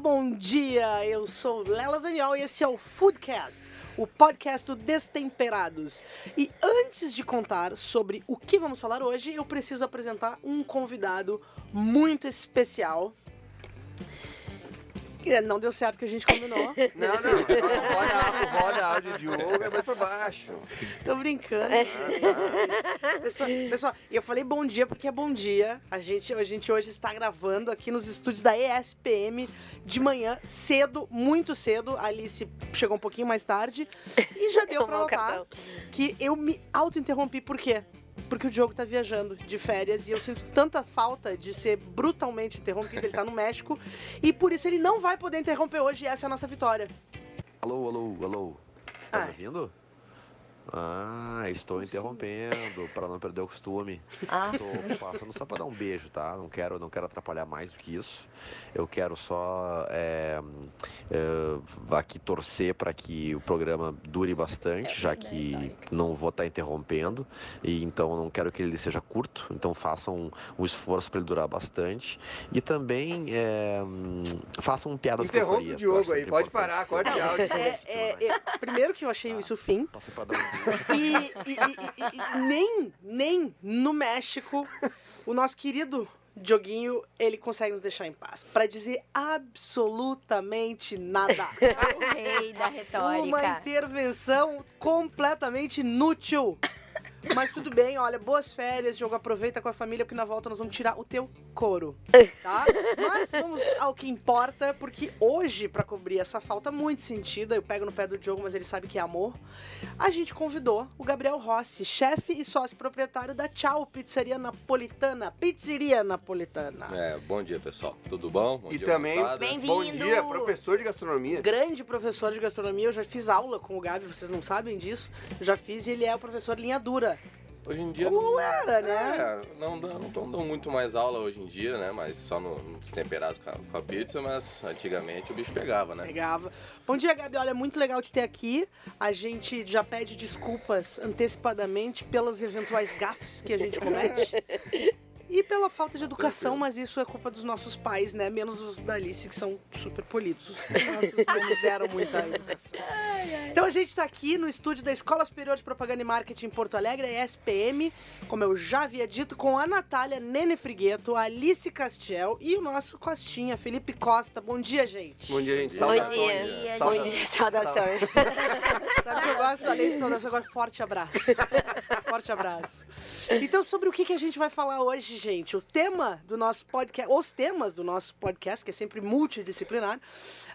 bom dia! Eu sou Lela Zaniol e esse é o Foodcast, o podcast do Destemperados. E antes de contar sobre o que vamos falar hoje, eu preciso apresentar um convidado muito especial. É, Não deu certo que a gente combinou. Não, não, roda, roda áudio de Hugo é mais pra baixo. Tô brincando. Pessoal, pessoal, e eu falei bom dia porque é bom dia. A gente, a gente hoje está gravando aqui nos estúdios da ESPM de manhã, cedo, muito cedo. A Alice chegou um pouquinho mais tarde. E já deu pra notar que eu me auto-interrompi. Por quê? Porque o Diogo tá viajando de férias e eu sinto tanta falta de ser brutalmente interrompido. Ele tá no México. E por isso ele não vai poder interromper hoje e essa é a nossa vitória. Alô, alô, alô. Tá Ai. me ouvindo? Ah, estou interrompendo para não perder o costume. Ah, Estou passando só para dar um beijo, tá? Não quero, não quero atrapalhar mais do que isso. Eu quero só é, é, aqui torcer para que o programa dure bastante, É já que não vou estar interrompendo. E então eu não quero que ele seja curto. Então façam um, um esforço para ele durar bastante. E também é, façam piadas Interrompe o que eu acho Diogo aí, sempre pode importante. parar, corte áudio. É, é, é, primeiro que eu achei isso o fim. Passei pra dar um E, e- e- e- nem, nem no México, o nosso querido Dioguinho, ele consegue nos deixar em paz. Pra dizer absolutamente nada. o rei da Uma retórica. intervenção completamente inútil. Mas tudo bem, olha, boas férias, jogo aproveita com a família, porque na volta nós vamos tirar o teu couro, tá? Mas vamos ao que importa, porque hoje, pra cobrir essa falta muito sentida, eu pego no pé do Diogo, mas ele sabe que é amor, a gente convidou o Gabriel Rossi, chefe e sócio proprietário da Tchau Pizzaria Napolitana, Pizzeria Napolitana. É, bom dia pessoal, tudo bom? Bom E dia, também-. Bom dia, professor de gastronomia. Grande professor de gastronomia, eu já fiz aula com o Gabi, vocês não sabem disso, eu já fiz e ele é o professor linha dura. Hoje em dia Como não era, né? É, não, dão- não, dão muito mais aula hoje em dia, né? Mas só no- nos temperados com a, com a pizza, mas antigamente o bicho pegava, né? Pegava. Bom dia, Gabi. Olha, é muito legal te ter aqui. A gente já pede desculpas antecipadamente pelas eventuais gafes que a gente comete. E pela falta de educação, mas isso é culpa dos nossos pais, né? Menos os da Alice, que são super polidos. Os nossos não nos deram muita educação. Então a gente tá aqui no estúdio da Escola Superior de Propaganda e Marketing em Porto Alegre, a ESPM, como eu já havia dito, com a Natália Nene Frigueto, a Alice Castiel e o nosso Costinha, Felipe Costa. Bom dia, gente. Bom dia, gente. Bom Bom Saudações. dia, Saudações. bom dia, saudações. Sabe que eu gosto, além de saudação, agora forte abraço. forte abraço. Então, sobre o que, que a gente vai falar hoje, gente? O tema do nosso podcast, os temas do nosso podcast, que é sempre multidisciplinar,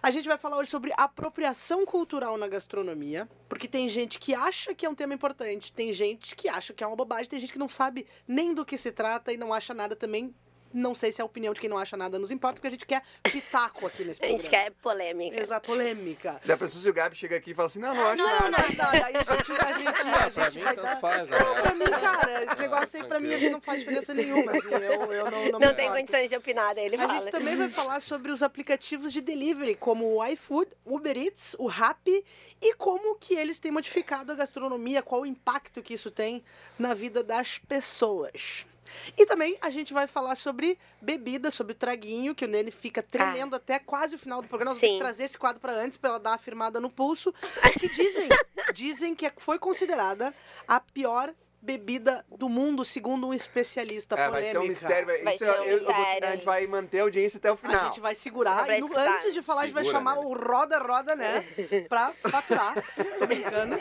a gente vai falar hoje sobre apropriação cultural na gastronomia, porque tem gente que acha que é um tema importante, tem gente que acha que é uma bobagem, tem gente que não sabe nem do que se trata e não acha nada também. Não sei se é a opinião de quem não acha nada nos importa, porque a gente quer pitaco aqui nesse A programa. gente quer polêmica. Exato, polêmica. Já pensou se o Gabi chega aqui e fala assim, não, não Ah, acho não acho nada. Não, daí a gente, a gente, a pra gente mim, vai tanto dar... faz, né? Não, pra mim, cara, esse negócio aí pra mim assim, não faz diferença nenhuma. Assim, eu, eu não, não, Não tem condições de opinar, daí ele A fala. gente também vai falar sobre os aplicativos de delivery, como o iFood, Uber Eats, o Rappi, e como que eles têm modificado a gastronomia, qual o impacto que isso tem na vida das pessoas. E também a gente vai falar sobre bebida, sobre o traguinho, que o Nene fica tremendo até quase o final do programa. Sim. trazer esse quadro para antes, para ela dar uma firmada no pulso. Que dizem, dizem que foi considerada a pior bebida do mundo, segundo um especialista É, vai ser um mistério. vai- Vai isso ser eu- um eu- eu vou- mistério. a gente vai manter a audiência até o A final. gente vai segurar. Pra E no- antes de falar, a gente vai Segura, chamar né? o Roda Roda, né? Pra faturar. Tô brincando.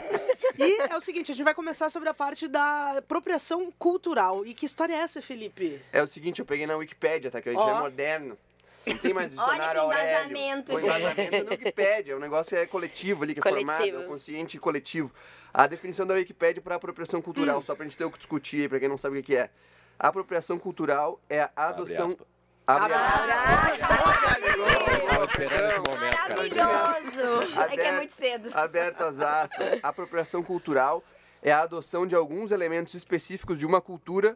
E é o seguinte, a gente vai começar sobre a parte da apropriação cultural. E que história é essa, Felipe? É o seguinte, eu peguei na Wikipédia, tá? Que a gente Ó. é moderno. Não tem mais Olha dicionário que Aurélio. embasamento, O embasamento é na Wikipédia. O negócio é coletivo ali, que é Coletivo. formado, é o consciente coletivo. A definição da Wikipédia para apropriação cultural, só pra gente ter o que discutir aí, pra quem não sabe o que é. A apropriação cultural é a adoção... aspas. Abre Abraço. Tava esperando esse momento, cara. Maravilhoso! É que é Aberto. muito cedo. Abertas aspas. A apropriação cultural é a adoção de alguns elementos específicos de uma cultura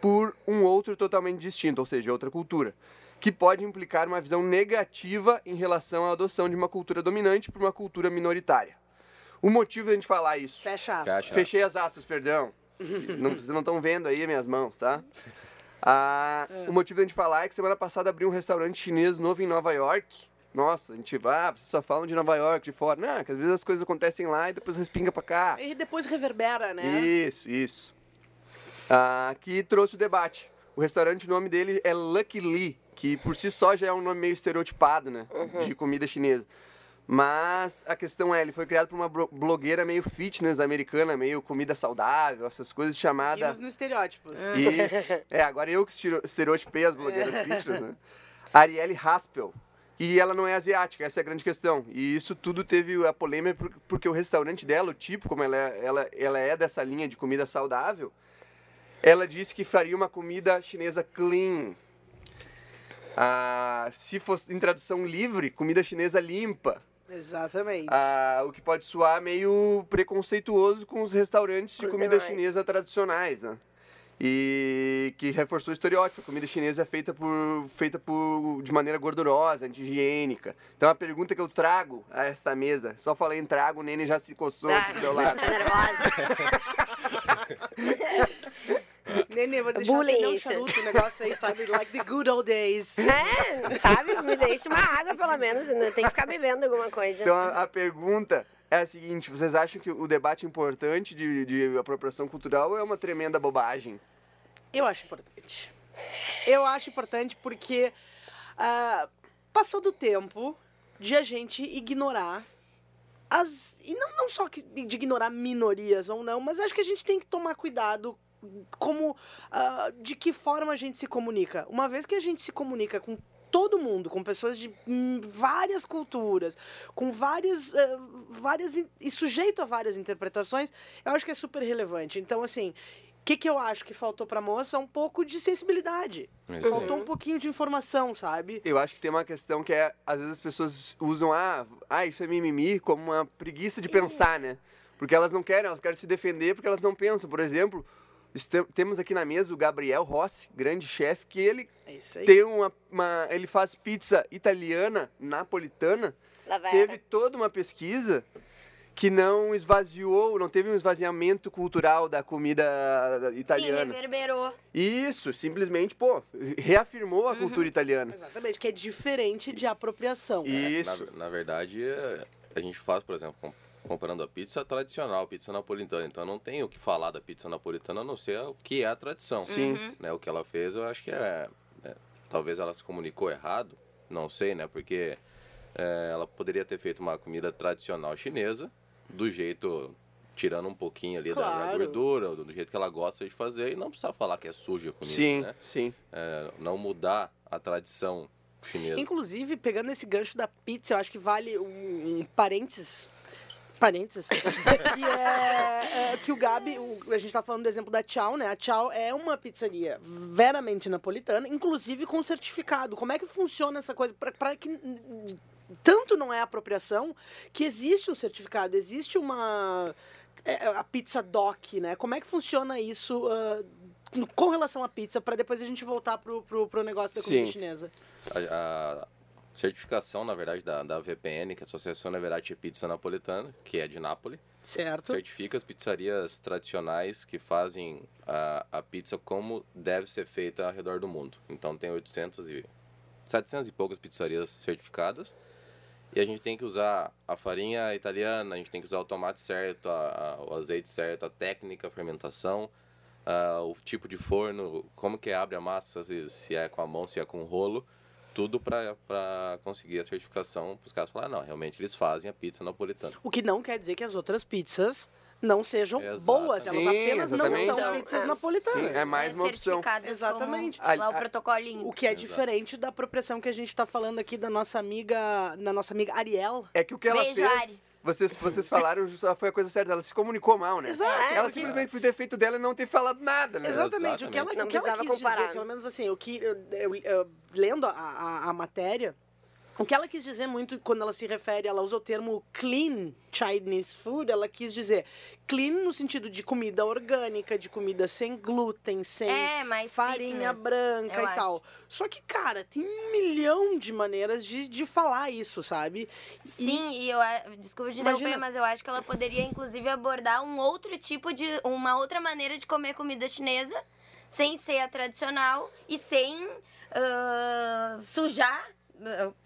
por um outro totalmente distinto, ou seja, outra cultura, que pode implicar uma visão negativa em relação à adoção de uma cultura dominante por uma cultura minoritária. O motivo da gente falar isso. Fecha aspas. Fecha. Fechei as aspas, perdão. Não, vocês não estão vendo aí minhas mãos, tá? Ah, O motivo da gente falar é que semana passada abriu um restaurante chinês novo em Nova York, Nossa, a gente vai, ah, vocês só falam de Nova York, de fora. Não, que às vezes as coisas acontecem lá e depois respinga pra cá. E depois reverbera, né? Isso, isso. Ah, que trouxe o debate. O restaurante, o nome dele é Lucky Lee, que por si só já é um nome meio estereotipado, né? De comida chinesa. Mas a questão é, ele foi criado por uma blogueira meio fitness americana, meio comida saudável, essas coisas chamada. Seguimos no estereótipos. Isso. É, agora eu que estereotipei as blogueiras fitness, né? Arielle Haspel. E ela não é asiática, essa é a grande questão. E isso tudo teve a polêmica por- porque o restaurante dela, o tipo, como ela é, ela, ela é dessa linha de comida saudável, ela disse que faria uma comida chinesa clean. Ah, se fosse em tradução livre, comida chinesa limpa. Exatamente. Ah, o que pode soar meio preconceituoso com os restaurantes de comida chinesa tradicionais, né? E que reforçou o estereótipo. A comida chinesa é feita por feita por de maneira gordurosa, anti-higiênica. Então a pergunta que eu trago a esta mesa, só falei em trago, o Nene já se coçou Ah, do seu lado. nervosa. Nenê, vou deixar Bullying acender um charuto, o negócio aí, sabe? Like the good old days. É, sabe? Me deixa uma água, pelo menos. né? Tem que ficar bebendo alguma coisa. Então a, a pergunta é a seguinte: vocês acham que o debate importante de, de apropriação cultural é uma tremenda bobagem? Eu acho importante. Eu acho importante porque ah, passou do tempo de a gente ignorar as. E não, não só que- de ignorar minorias ou não, mas acho que a gente tem que tomar cuidado como ah, de que forma a gente se comunica. Uma vez que a gente se comunica com todo mundo, com pessoas de hum, várias culturas, com várias, ah, várias in- e sujeito a várias interpretações, eu acho que é super relevante. Então, assim, o que, que eu acho que faltou pra moça? Um pouco de sensibilidade. Faltou um pouquinho de informação, sabe? Eu acho que tem uma questão que é, às vezes as pessoas usam, ah, ah isso é mimimi, como uma preguiça de pensar, né? Porque elas não querem, elas querem se defender porque elas não pensam. Por exemplo, temos aqui na mesa o Gabriel Rossi, grande chefe, que ele É tem uma, uma- ele faz pizza italiana, napolitana, teve toda uma pesquisa que não esvaziou, não teve um esvaziamento cultural da comida Sim, italiana. reverberou. Isso, simplesmente, pô, reafirmou a Uhum. cultura italiana. Exatamente, que é diferente de apropriação. Isso. Na, na verdade, é, a gente faz, por exemplo, com- comprando a pizza tradicional, pizza napolitana. Então não tem o que falar da pizza napolitana a não ser o que é a tradição. Sim. Uhum. Né, o que ela fez, eu acho que é, é, Talvez ela se comunicou errado, não sei, né? Porque é, ela poderia ter feito uma comida tradicional chinesa, do jeito. Tirando um pouquinho ali da- da, Claro. gordura, do jeito que ela gosta de fazer, e não precisa falar que é suja a comida, Sim, né? sim. É, não mudar a tradição chinesa. Inclusive, pegando esse gancho da pizza, eu acho que vale um, um parênteses. Parênteses. que é, é que o Gabi, o- a gente tá falando do exemplo da Tchau, né? A Tchau é uma pizzaria veramente napolitana, inclusive com certificado. Como é que funciona essa coisa? Pra, pra que tanto não é apropriação que existe um certificado, existe uma. é, a pizza doc, né? Como é que funciona isso no- com relação à pizza, para depois a gente voltar pro, pro, pro negócio da comida Sim. chinesa? A, a certificação, na verdade, da, da VPN, que é a Associação Neverati Pizza Napolitana, que é de Nápoles, Certo? certifica as pizzarias tradicionais que fazem a, a pizza como deve ser feita ao redor do mundo. Então tem 800 e 700 e poucas pizzarias certificadas. E a gente tem que usar a farinha italiana, a gente tem que usar o tomate certo, a- a- o azeite certo, a técnica, a fermentação, o tipo de forno, como que abre a massa, se, se é com a mão, se é com o rolo. Tudo para conseguir a certificação, para os caras falarem, não, realmente eles fazem a pizza napolitana. O que não quer dizer que as outras pizzas não sejam Exatamente. boas, elas Sim, apenas exatamente. não são pizzas é, napolitanas. sim, é mais uma opção. certificadas Exatamente. Como, lá o protocolinho. O que é Exato. diferente da apropriação que a gente está falando aqui da nossa amiga, da nossa amiga Ariel. É que o que ela Beijo, fez. Ari. Vocês, vocês falaram, só foi a coisa certa. Ela se comunicou mal, né? Exato. Ela simplesmente por ter feito dela e não ter falado nada, né? Exatamente. O que ela, Não o que ela quis dizer, comparar. pelo menos assim, o que eu, eu- eu- lendo a, a, a matéria, o que ela quis dizer muito quando ela se refere, ela usa o termo clean Chinese food, ela quis dizer clean no sentido de comida orgânica, de comida sem glúten, sem É, farinha fitness, branca eu e tal. Só que, cara, tem um milhão de maneiras de, de falar isso, sabe? Sim, e eu a- desculpa de interromper, Imagina- mas eu acho que ela poderia inclusive abordar um outro tipo de uma outra maneira de comer comida chinesa, sem ser a tradicional e sem ah, sujar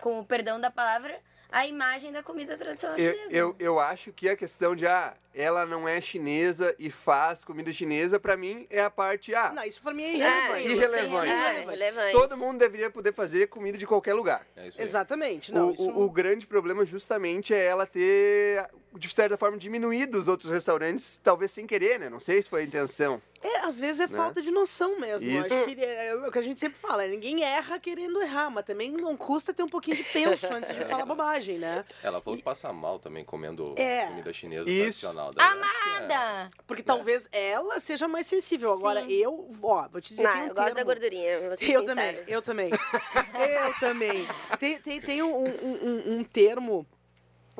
com o perdão da palavra, a imagem da comida tradicional Eu, chinesa. eu, eu acho que a questão de, ah, ela não é chinesa e faz comida chinesa, pra mim é a parte, ah, Não, isso pra mim é É, irrelevante. Irrelevante. É, relevante. todo mundo deveria poder fazer comida de qualquer lugar. É. Exatamente. Não, o, isso... o, o grande problema justamente é ela ter, de certa forma, diminuído os outros restaurantes, talvez sem querer, né? Não sei se foi a intenção. É, às vezes é falta de noção mesmo. Isso. Acho que é, é o que a gente sempre fala, né? ninguém erra querendo errar, mas também não custa ter um pouquinho de penso antes de falar bobagem, né? Ela falou que passa mal também comendo É. comida chinesa Isso. tradicional. Daí eu acho que é- Amada! Porque talvez ela seja mais sensível. Agora, Sim. eu, ó, vou te dizer Não, tem um eu gosto da termo- gordurinha, vou ser Eu também, eu também. eu também. Tem, tem, tem um, um, um- um termo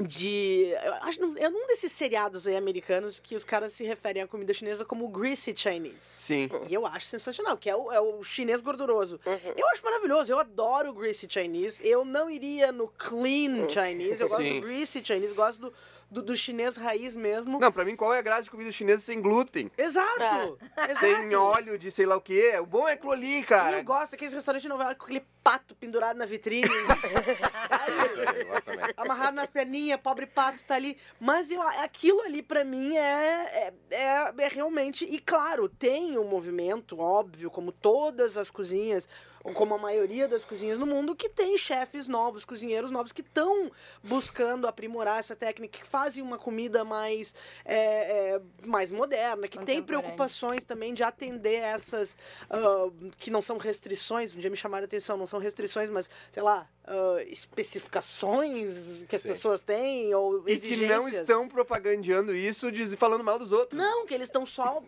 de. Eu acho é num desses seriados aí americanos que os caras se referem à comida chinesa como greasy Chinese. Sim. E eu acho sensacional, que é o, é o chinês gorduroso. Uhum. Eu acho maravilhoso, eu adoro o greasy Chinese. Eu não iria no clean Chinese, eu gosto Sim. do greasy Chinese, gosto do, do, do chinês raiz mesmo. Não, pra mim, qual é a graça de comida chinesa sem glúten? Exato! Exato! Sem óleo de sei lá o quê? O bom é aquilo ali, E cara. eu gosto daqueles restaurantes de Nova York com aquele pato pendurado na vitrine. Aí, amarrado nas perninhas, pobre pato tá ali. Mas eu, aquilo ali pra mim é, é, é, é realmente. E claro, tem um movimento, óbvio, como todas as cozinhas, como a maioria das cozinhas no mundo, que tem chefes novos, cozinheiros novos, que estão buscando aprimorar essa técnica, que fazem uma comida mais, é, é, mais moderna, que tem preocupações também de atender essas ah, que não são restrições, um dia me chamaram a atenção, não são restrições, mas, sei lá, ah, especificações que as Sim. pessoas têm, ou E que exigências. não estão propagandeando isso, diz- falando mal dos outros. Não, que eles estão só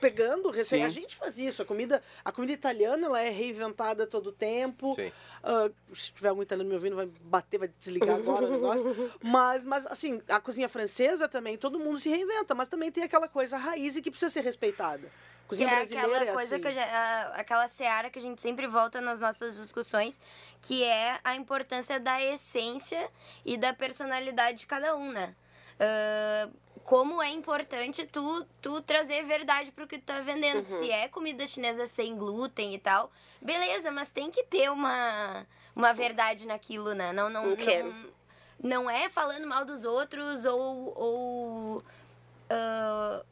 pegando. Sim. A gente faz isso. A comida, a comida italiana ela é reinventada todo tempo. Ah, se tiver algum italiano me ouvindo, vai bater, vai desligar agora o negócio. Mas, mas, assim, a cozinha francesa também, todo mundo se reinventa, mas também tem aquela coisa raiz e que precisa ser respeitada. Que Cozinha é brasileira aquela é coisa assim. que gente- aquela seara que a gente sempre volta nas nossas discussões, que é a importância da essência e da personalidade de cada um, né? Ah, como é importante tu, tu trazer verdade pro que tu tá vendendo. Se é comida chinesa sem glúten e tal, beleza, mas tem que ter uma, uma verdade naquilo, né? Não, não, O quê? não, não é falando mal dos outros ou, ou ah,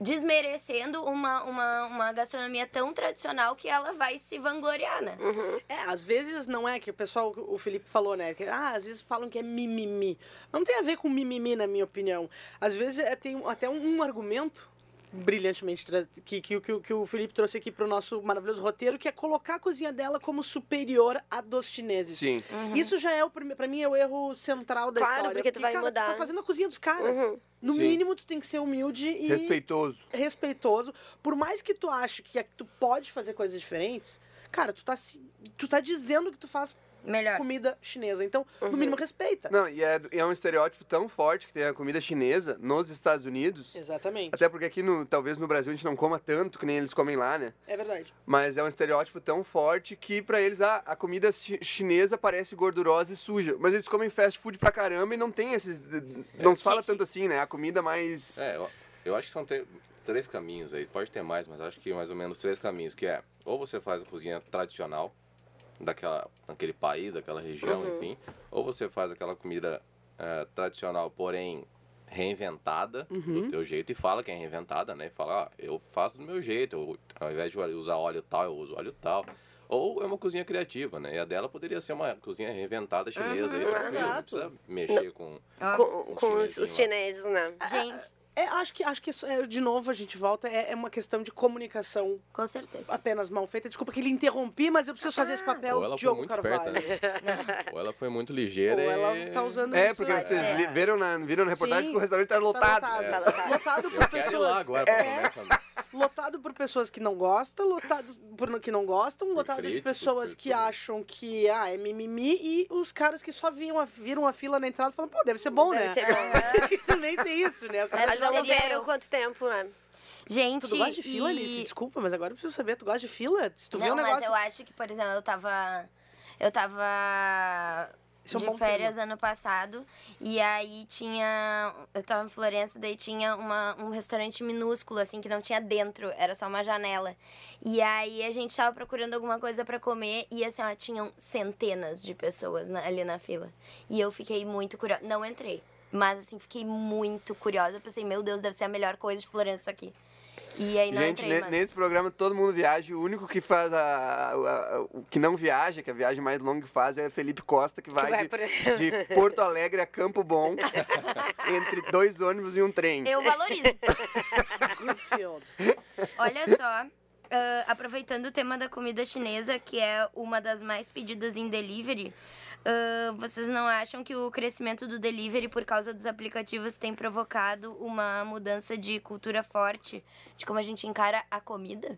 desmerecendo uma, uma, uma gastronomia tão tradicional que ela vai se vangloriar, né? Uhum. É, às vezes não é que o pessoal, o Felipe falou, né? Que, ah, às vezes falam que é mimimi. Não tem a ver com mimimi, na minha opinião. Às vezes é, tem até um, um argumento brilhantemente que, que, que, que o Felipe trouxe aqui pro nosso maravilhoso roteiro, que é colocar a cozinha dela como superior à dos chineses. Sim. Isso já é, o prime- pra mim, é o erro central da Claro, história. porque tu vai cara, mudar. Tu tá fazendo a cozinha dos caras. Uhum. No Sim. mínimo, tu tem que ser humilde e Respeitoso. respeitoso. Por mais que tu ache que é- tu pode fazer coisas diferentes, cara, tu tá, se- tu tá dizendo que tu faz Melhor. comida chinesa. Então, no Uhum. mínimo, respeita. Não, e é, e é um estereótipo tão forte que tem a comida chinesa nos Estados Unidos. Exatamente. Até porque aqui, no, talvez no Brasil, a gente não coma tanto que nem eles comem lá, né? É verdade. Mas é um estereótipo tão forte que pra eles ah, a comida chi- chinesa parece gordurosa e suja. Mas eles comem fast food pra caramba e não tem esses. Não se fala tanto assim, né? A comida mais. É, eu, eu acho que são te- três caminhos aí. Pode ter mais, mas acho que mais ou menos três caminhos. Que é, ou você faz a cozinha tradicional daquela, daquele país, daquela região, Uhum. enfim. Ou você faz aquela comida eh, tradicional, porém reinventada Uhum. do teu jeito e fala que é reinventada, né? E fala, ah, eu faço do meu jeito. Eu, ao invés de usar óleo tal, eu uso óleo tal. Ou é uma cozinha criativa, né? E a dela poderia ser uma cozinha reinventada chinesa. aí, Uhum, tranquilo, não exato. precisa mexer com... Óbvio. Com, com os, os chineses, né? Gente, É, acho que, acho que isso é, de novo a gente volta, é, é uma questão de comunicação com certeza. apenas mal feita. Desculpa que ele interrompi, mas eu preciso fazer esse papel Ou ela foi Diogo muito Carvalho. esperta, né? Ou ela foi muito ligeira Ou e... ela tá usando É, isso. porque é. vocês É. li- viram na, viram na reportagem Sim. que o restaurante tá lotado. lotado. É. Tá lotado. Lotado por Eu quero ir pessoas. lá agora pra É. comer essa... lotado por pessoas que não gostam, lotado por que não gostam, lotado de pessoas por que tudo. acham que ah, é mimimi e os caras que só viam a, viram a fila na entrada e falam, pô, deve ser bom, Deve né? ser bom. Também tem isso, né? O cara Mas vamos seria ver eu. quanto tempo, né? Gente, Tu gosta de fila, e... Alice? Desculpa, mas agora eu preciso saber. Tu gosta de fila? Se tu vê não, um mas negócio... eu acho que, por exemplo, eu tava. Eu tava Esse é um de férias ano passado. E aí tinha. Eu tava em Florença, daí tinha uma, um restaurante minúsculo, assim, que não tinha dentro, era só uma janela. E aí a gente tava procurando alguma coisa pra comer e assim, ó, tinham centenas de pessoas na- ali na fila. E eu fiquei muito curiosa. Não entrei. Mas assim, fiquei muito curiosa. Eu pensei, meu Deus, deve ser a melhor coisa de Florença isso aqui. E aí não Gente, entrei, ne- mas... nesse programa todo mundo viaja. O único que faz a, a- o que não viaja, que a viagem mais longa que faz é Felipe Costa, que vai, vai de, por- de Porto Alegre a Campo Bom, entre dois ônibus e um trem. Eu valorizo. Olha só, ah, aproveitando o tema da comida chinesa, que é uma das mais pedidas em delivery, ah, vocês não acham que o crescimento do delivery por causa dos aplicativos tem provocado uma mudança de cultura forte de como a gente encara a comida?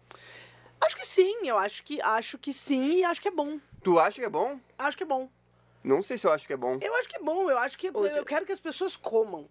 Acho que sim, eu acho que acho que sim e acho que é bom. Tu acha que é bom? Acho que é bom. Não sei se eu acho que é bom. Eu acho que é bom, eu acho que Hoje- eu quero que as pessoas comam.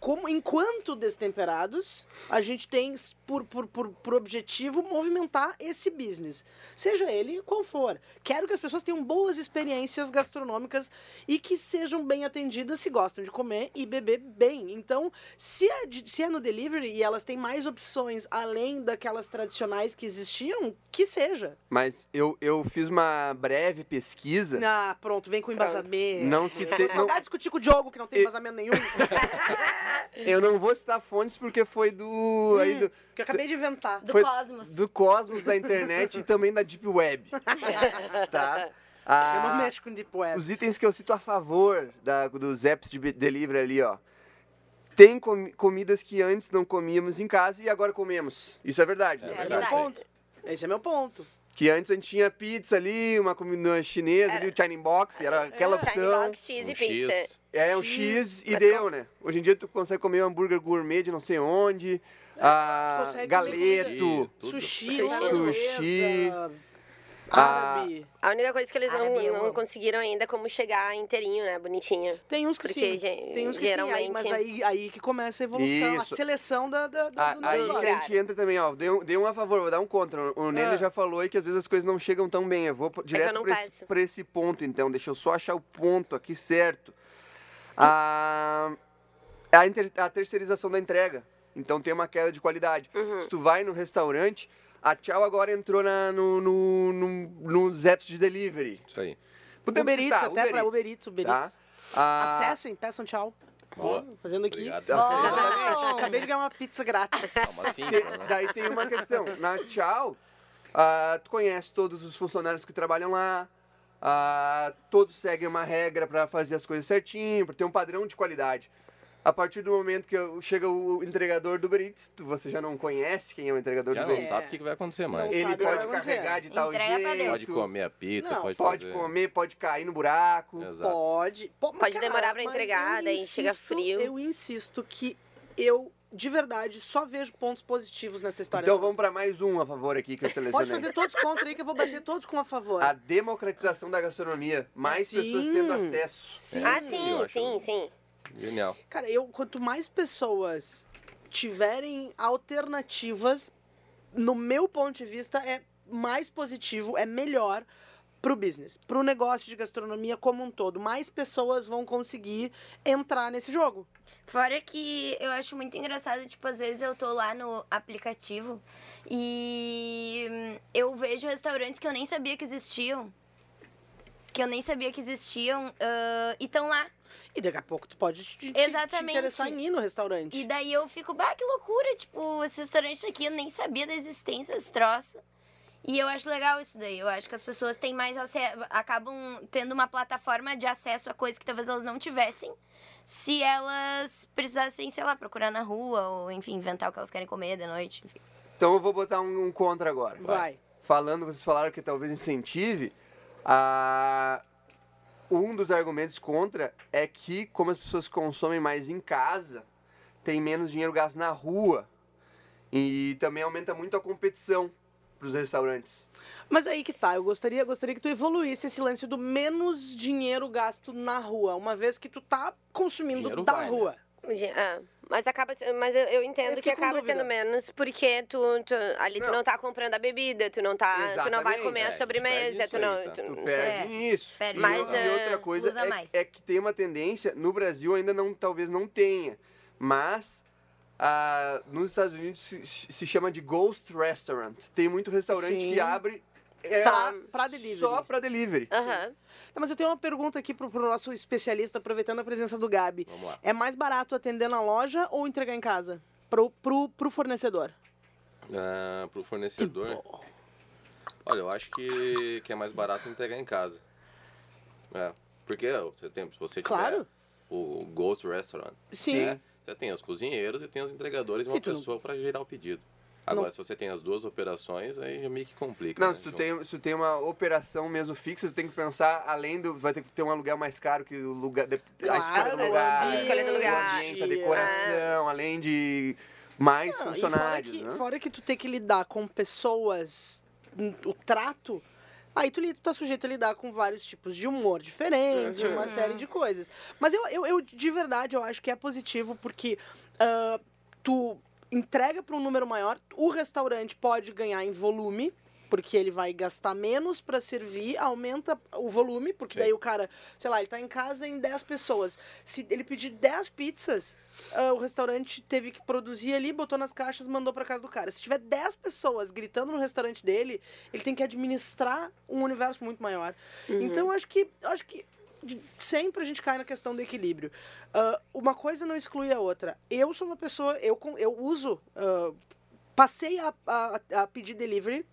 Como, enquanto destemperados, a gente tem por, por, por, por objetivo movimentar esse business. Seja ele qual for. Quero que as pessoas tenham boas experiências gastronômicas e que sejam bem atendidas se gostam de comer e beber bem. Então, se é, de- se é no delivery e elas têm mais opções além daquelas tradicionais que existiam, que seja. Mas eu, eu fiz uma breve pesquisa. Ah, pronto, vem com Pronto. Embasamento. Não citei. Vou Não, saudade discutir com o Diogo, que não tem Eu- embasamento nenhum. eu não vou citar fontes porque foi do. Aí do, Que eu acabei de inventar. Do Foi- cosmos. do cosmos da internet e também da Deep Web. tá? Eu Ah, não mexo com Deep Web. Os itens que eu cito a favor da, dos apps de delivery ali, ó. Tem comi- comidas que antes não comíamos em casa e agora comemos. Isso é verdade. É né? Esse é verdade. meu ponto. Esse é meu ponto. Que antes a gente tinha pizza ali, uma comida chinesa ali, o China Box, era aquela China opção. box, cheese Um e pizza. X. É, um X, X e mas deu, né? Hoje em dia tu consegue comer um hambúrguer gourmet de não sei onde, ah, É, consegue galeto. Tudo. Sushi, Sushi. Ah, árabe. A única coisa que eles não, Árabe, eu não conseguiram ainda é como chegar inteirinho, né? Bonitinho. Tem uns que Porque, sim. gen- Tem uns que sim, aí, geralmente... mas aí, aí que começa a evolução, Isso. a seleção da, da, do, Ah, do aí que a gente entra também, ó. Dei um, dei um a favor, vou dar um contra. O Nene Ah. já falou aí que às vezes as coisas não chegam tão bem. Eu vou p- direto não pra esse, pra esse ponto, então. Deixa eu só achar o ponto aqui certo. A, a, inter- a terceirização da entrega. Então tem uma queda de qualidade. Uhum. Se tu vai no restaurante, a Tchau agora entrou na, no, no, no- nos apps de delivery. Isso aí. Podemos Uber Eats, citar, até Eats, Uber Eats, Uber tá? Eats. Ah, Acessem, peçam tchau. Boa. Fazendo aqui. Obrigado. Tá, Bom. Exatamente. Acabei de ganhar uma pizza grátis. Calma assim, Tem- né? daí tem uma questão. Na Tchau, ah, tu conhece todos os funcionários que trabalham lá, ah, todos seguem uma regra para fazer as coisas certinho, para ter um padrão de qualidade. A partir do momento que chega o entregador do Uber Eats, você já não conhece quem é o entregador Já do não Uber Eats. sabe o que vai acontecer mais. Não Ele pode carregar de tal Entrega jeito. Pode comer a pizza, Não, pode, pode fazer... comer, pode cair no buraco. Exato. Pode. Pode demorar pra mas entregar, daí chega insisto- frio. Eu insisto que eu, de verdade, só vejo pontos positivos nessa história. Então vamos para mais um a favor aqui que eu selecionei. Pode fazer todos contra aí que eu vou bater todos com a favor. A democratização da gastronomia. Mais Sim. pessoas tendo acesso. Sim. Ah, eu sim, sim, sim. Genial. Cara, eu quanto mais pessoas tiverem alternativas, no meu ponto de vista, é mais positivo, é melhor pro business, pro negócio de gastronomia como um todo. Mais pessoas vão conseguir entrar nesse jogo. Fora que eu acho muito engraçado, tipo, às vezes eu tô lá no aplicativo e eu vejo restaurantes que eu nem sabia que existiam. Que eu nem sabia que existiam ah, e estão lá. E daqui a pouco tu pode te, te- interessar em ir no restaurante. E daí eu fico, bah, que loucura, tipo, esse restaurante aqui, eu nem sabia da existência desse troço. E eu acho legal isso daí. Eu acho que as pessoas têm mais acesso, acabam tendo uma plataforma de acesso a coisas que talvez elas não tivessem se elas precisassem, sei lá, procurar na rua ou, enfim, inventar o que elas querem comer de noite. Enfim. Então eu vou botar um, um contra agora. Vai. Falando, vocês falaram que talvez incentive. A... Um dos argumentos contra é que, como as pessoas consomem mais em casa, tem menos dinheiro gasto na rua. E também aumenta muito a competição para os restaurantes. Mas aí que tá, eu gostaria, gostaria que tu evoluísse esse lance do menos dinheiro gasto na rua, uma vez que tu tá consumindo Dinheiro da vai, né? rua. Ah, mas acaba, mas eu, eu entendo Eu que acaba dúvida. sendo menos porque tu, tu- ali tu Não. não tá comprando a bebida, tu não tá, tu não vai comer É, a sobremesa, perde tu não, aí, tá? tu Tu não- perde isso. Perde e, Mas, e é, outra coisa usa é, mais. é que tem uma tendência, no Brasil ainda não, talvez não tenha, mas ah, nos Estados Unidos se, se chama de Ghost Restaurant. Tem muito restaurante Sim. que abre é, Só pra delivery. Só pra delivery. Aham. Tá, mas eu tenho uma pergunta aqui pro, pro nosso especialista, aproveitando a presença do Gabi. Vamos lá. É mais barato atender na loja ou entregar em casa? Pro, pro, pro fornecedor. Ah, pro fornecedor. Olha, eu acho que, que é mais barato entregar em casa. É. Porque você tem, se você tiver Claro. o Ghost Restaurant, Sim. né, você tem os cozinheiros e tem os entregadores e Sim, uma não- pessoa para gerar o pedido. Agora, se você tem as duas operações, aí meio que complica. Não, né? se tu, tem, se tu tem uma operação mesmo fixa, tu tem que pensar além do. Vai ter que ter um aluguel mais caro que o lugar. de- a Claro, escolha do o lugar, a escolha do lugar. o ambiente, a decoração, além de mais Não, e funcionários. fora que, né? fora que tu tem que lidar com pessoas, o trato, aí tu, tu tá sujeito a lidar com vários tipos de humor diferentes, Uhum. uma série de coisas. Mas eu, eu, eu, de verdade, eu acho que é positivo porque ah, tu entrega para um número maior, o restaurante pode ganhar em volume, porque ele vai gastar menos para servir, aumenta o volume, porque Sim. daí o cara, sei lá, ele tá em casa em 10 pessoas. Se ele pedir 10 pizzas, ah, o restaurante teve que produzir ali, botou nas caixas, mandou para casa do cara. Se tiver 10 pessoas gritando no restaurante dele, ele tem que administrar um universo muito maior. Então eu acho que acho que sempre a gente cai na questão do equilíbrio. Ah, uma coisa não exclui a outra. Eu sou uma pessoa, eu, eu uso, ah, passei a, a, a pedir delivery,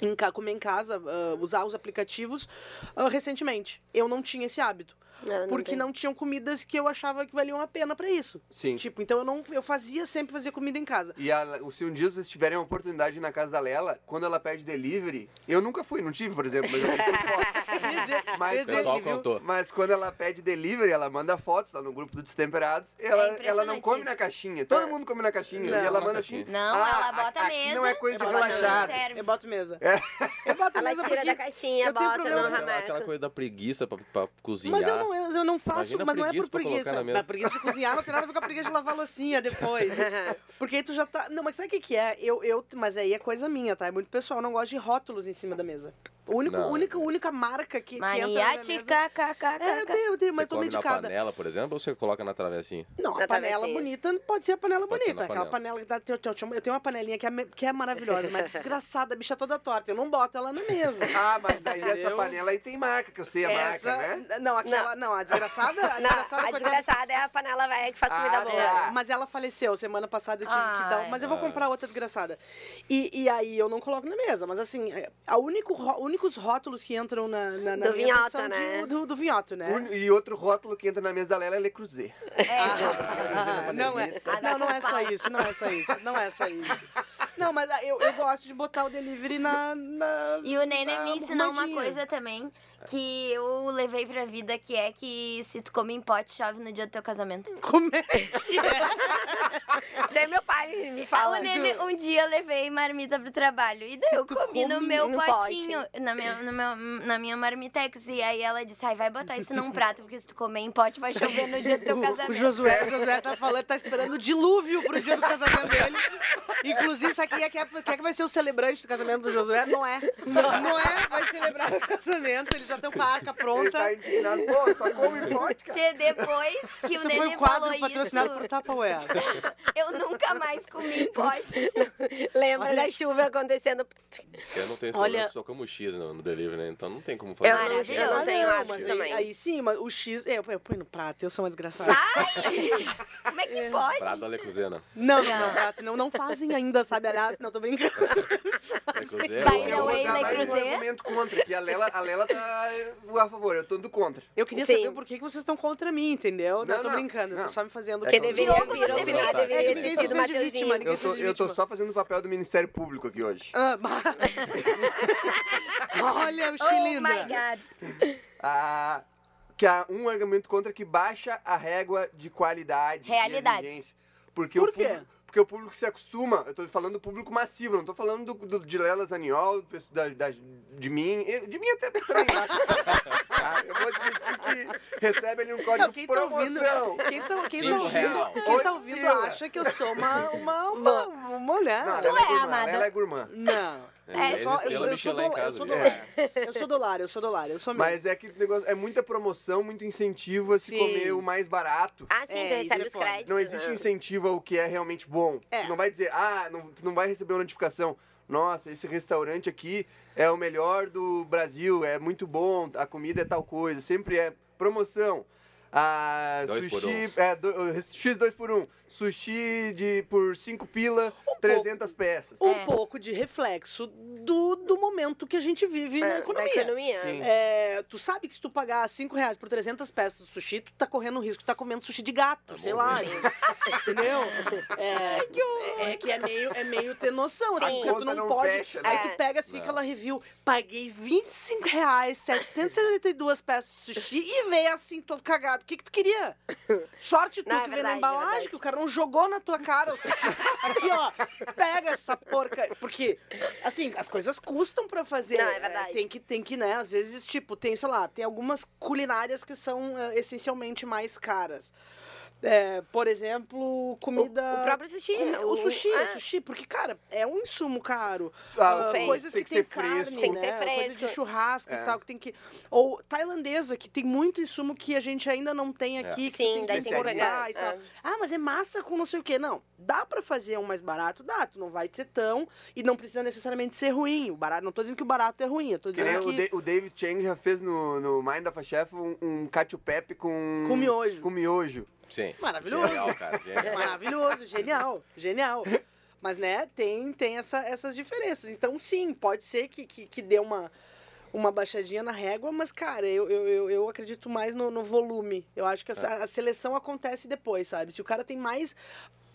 em, comer em casa, ah, usar os aplicativos ah, recentemente. Eu não tinha esse hábito. Não, porque tem. não tinham comidas que eu achava que valiam a pena pra isso. Sim. Tipo, então eu não eu fazia sempre fazer comida em casa. E a, se um dia vocês tiverem a oportunidade na casa da Lela, quando ela pede delivery, eu nunca fui, não tive, por exemplo, mas eu ia dizer- Mas pessoal contou. Mas quando ela pede delivery, ela manda fotos lá no grupo do Destemperados. Ela, ela não come isso. na caixinha. Todo É. mundo come na caixinha. Não. e ela manda assim. Não, "Ah, ela a- bota a mesa. não é coisa de ela relaxar. Eu boto mesa. É. Eu boto Ela mesa tira porque... da caixinha, eu tenho bota com Aquela, coisa da preguiça pra, pra cozinhar. Mas eu não, eu, eu não faço, Imagina mas não é por preguiça na preguiça de cozinhar não tem nada a ver com a preguiça de lavar a loucinha depois. Porque aí tu já tá. Não, mas sabe o que, que é? Eu, eu, mas aí é coisa minha, tá? É muito pessoal. Eu não gosto de rótulos em cima da mesa. O único, Não, única, é. única marca que, que entra mesa. Maniática, kkk. É, eu tenho, eu tenho, mas Você tô medicada. panela, por exemplo, ou você coloca na travessinha? Não, a Na panela travessinha. bonita pode ser a panela Pode bonita. Aquela panela que dá. Eu tenho- eu tenho uma panelinha que é, que é maravilhosa, mas desgraçada, a bicha toda torta. Eu não boto ela na mesa. Ah, mas daí essa panela aí tem marca, que eu sei a Essa, marca, né? Não, aquela. Não, a desgraçada. A Não, desgraçada, a desgraçada é a panela velha que faz comida Ah, boa. tá. Mas ela faleceu semana passada, eu tive que dar. Mas eu vou Ah. comprar outra desgraçada. E, e aí eu não coloco na mesa. Mas assim, é, a único, únicos rótulos que entram na, na, na Do mesa vinhoto, são de- né? do, do vinhoto, né? Un- E outro rótulo que entra na mesa da Lela é Le Creuset. Ah, não é. Não, não é só isso, não é só isso, não é só isso. Não, mas ah, eu, eu gosto de botar o delivery na. na E o Nenê na me ensinou uma coisa também que eu levei pra vida, que é que se tu come em pote, chove no dia do teu casamento. Como é que é? Isso aí meu pai me fala. O Nenê, um dia eu levei marmita pro trabalho. E daí eu comi no meu no potinho, na minha, no meu, na minha marmitex. E aí ela disse, ai, vai botar isso num prato, porque se tu comer em pote, vai chover no dia do teu O, casamento. o Josué, o Josué tá falando, tá esperando o dilúvio pro dia do casamento dele. Inclusive, sabe quem é que, é, quem é que vai ser o celebrante do casamento do Josué? Não é. Não é, vai celebrar o casamento. Eles já estão com a arca Ele pronta. tá indignado. Pô, só come vodka. Tchê, depois que Isso o foi Nenê um falou quadro isso, patrocinado por Tupperware. eu nunca mais comi em pote. Lembra Olha- da chuva acontecendo. Eu não tenho esse Olha- problema, só como X no, no delivery, né? Então não tem como Eu fazer. não, Maravilhoso. eu não tenho não, hábito mas também. aí, aí sim, mas o X, eu, eu ponho no prato, eu sou uma desgraçada. Sai! Como é que pode? Prato da Le Cruzena. Não, não, não, prato, não, não fazem ainda, sabe? Aliás, não tô brincando. Le Creuset, By eu- the way, dar Le mais um Creuset. argumento contra, que a Lela, a Lela tá a favor, eu tô do contra. Eu queria Sim. saber por que, que vocês estão contra mim, entendeu? Não, Não, tô não, brincando, eu não. tô só me fazendo. É Que que deveria Diogo, vir, você deveria, fala. É, ninguém se sido fez de vítima, ninguém Eu tô, fez de eu tô só fazendo o papel do Ministério Público aqui hoje. Ah, bah. Olha o Oh Chilinda. my God. Ah, que há um argumento contra que baixa a régua de qualidade. e exigência. Porque Por o quê? público- porque o público se acostuma. Eu tô falando do público massivo, não tô falando do, do- de Lela Zaniol, da, da- de mim. De mim até também, tá? Eu vou admitir que recebe ali um código Não, de quem tá ouvindo, promoção. quem tá, quem tá ouvindo, quem tá ouvindo acha que eu sou uma, uma, uma, uma mulher. Não, Tu ela é é, gourmand, amada. ela é gourmand. Não. É, eu, sou, eu, eu, sou do, eu casa, sou viu? dolar. Eu sou dolar, eu sou dolar, eu sou mesmo. Mas é que o negócio é muita promoção, muito incentivo a se Sim. comer o mais barato. Ah, sim, É, tu recebe é os créditos. Não existe né? incentivo ao que é realmente bom. É. Tu não vai dizer, ah, não, tu não vai receber uma notificação. Nossa, esse restaurante aqui é o melhor do Brasil, é muito bom, a comida é tal coisa. Sempre é promoção. Ah, Dois por sushi, é, do, X 2 por 1. Sushi de, por 5 pila, 300 peças. um É. pouco de reflexo do, do momento que a gente vive na É, da economia. economia. Sim. É, tu sabe que se tu pagar 5 reais por 300 peças de sushi, tu tá correndo o risco de tá comendo sushi de gato, sei bom, lá. Entendeu? É, é, é que é meio, é meio ter noção, assim, Sim. porque tu não, não pode. fecha, né? Aí tu pega assim Não. aquela review, paguei 25 reais, 772 peças de sushi e veio assim, todo cagado. O que, que tu queria? Sorte tu Não, é que veio na é embalagem, verdade. que o cara não jogou na tua cara o sushi. Aqui, ó, pega essa porca. Porque, assim, as coisas custam pra fazer. Não, é verdade. Tem que, tem que, né, às vezes, tipo, tem, sei lá, tem algumas culinárias que são eh, essencialmente mais caras. É, por exemplo, comida. O próprio sushi. né? O sushi, ah, o sushi, porque, cara, é um insumo caro. Ah, tem- coisas tem que, que tem ser carne, fresco. Tem que ser né? Coisa de fresco. churrasco É. e tal, que tem que... Ou tailandesa, que tem muito insumo que a gente ainda não tem aqui, que tu Sim, tem daí que que importar pegar. e tal. ah. Ah, mas é massa com não sei o quê. Não, dá pra fazer um mais barato? Dá, tu não vai ser tão... E não precisa necessariamente ser ruim. O barato, não tô dizendo que o barato é ruim, eu tô Que dizendo o, que... Da- o David Chang já fez no, no Mind of a Chef um, um cacio pepe com... Com miojo. Com miojo. Sim. Maravilhoso. Genial, cara. Genial. Maravilhoso, genial, genial. Mas, né, tem, tem essa, essas diferenças. Então, sim, pode ser que, que, que dê uma, uma baixadinha na régua, mas, cara, eu, eu, eu, acredito mais no, no volume. Eu acho que a, a seleção acontece depois, sabe? Se o cara tem mais.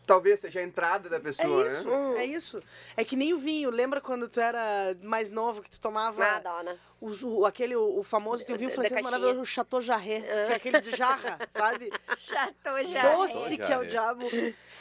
Talvez seja a entrada da É pessoa, isso, né? é isso. É que nem o vinho. Lembra quando tu era mais novo, que tu tomava Ah, dona. os- o, aquele, o, o famoso, tem um vinho Da francês maravilhoso, o Chateau Jarret, que é aquele de jarra, sabe? Chato já. Doce que é o Jarret. diabo.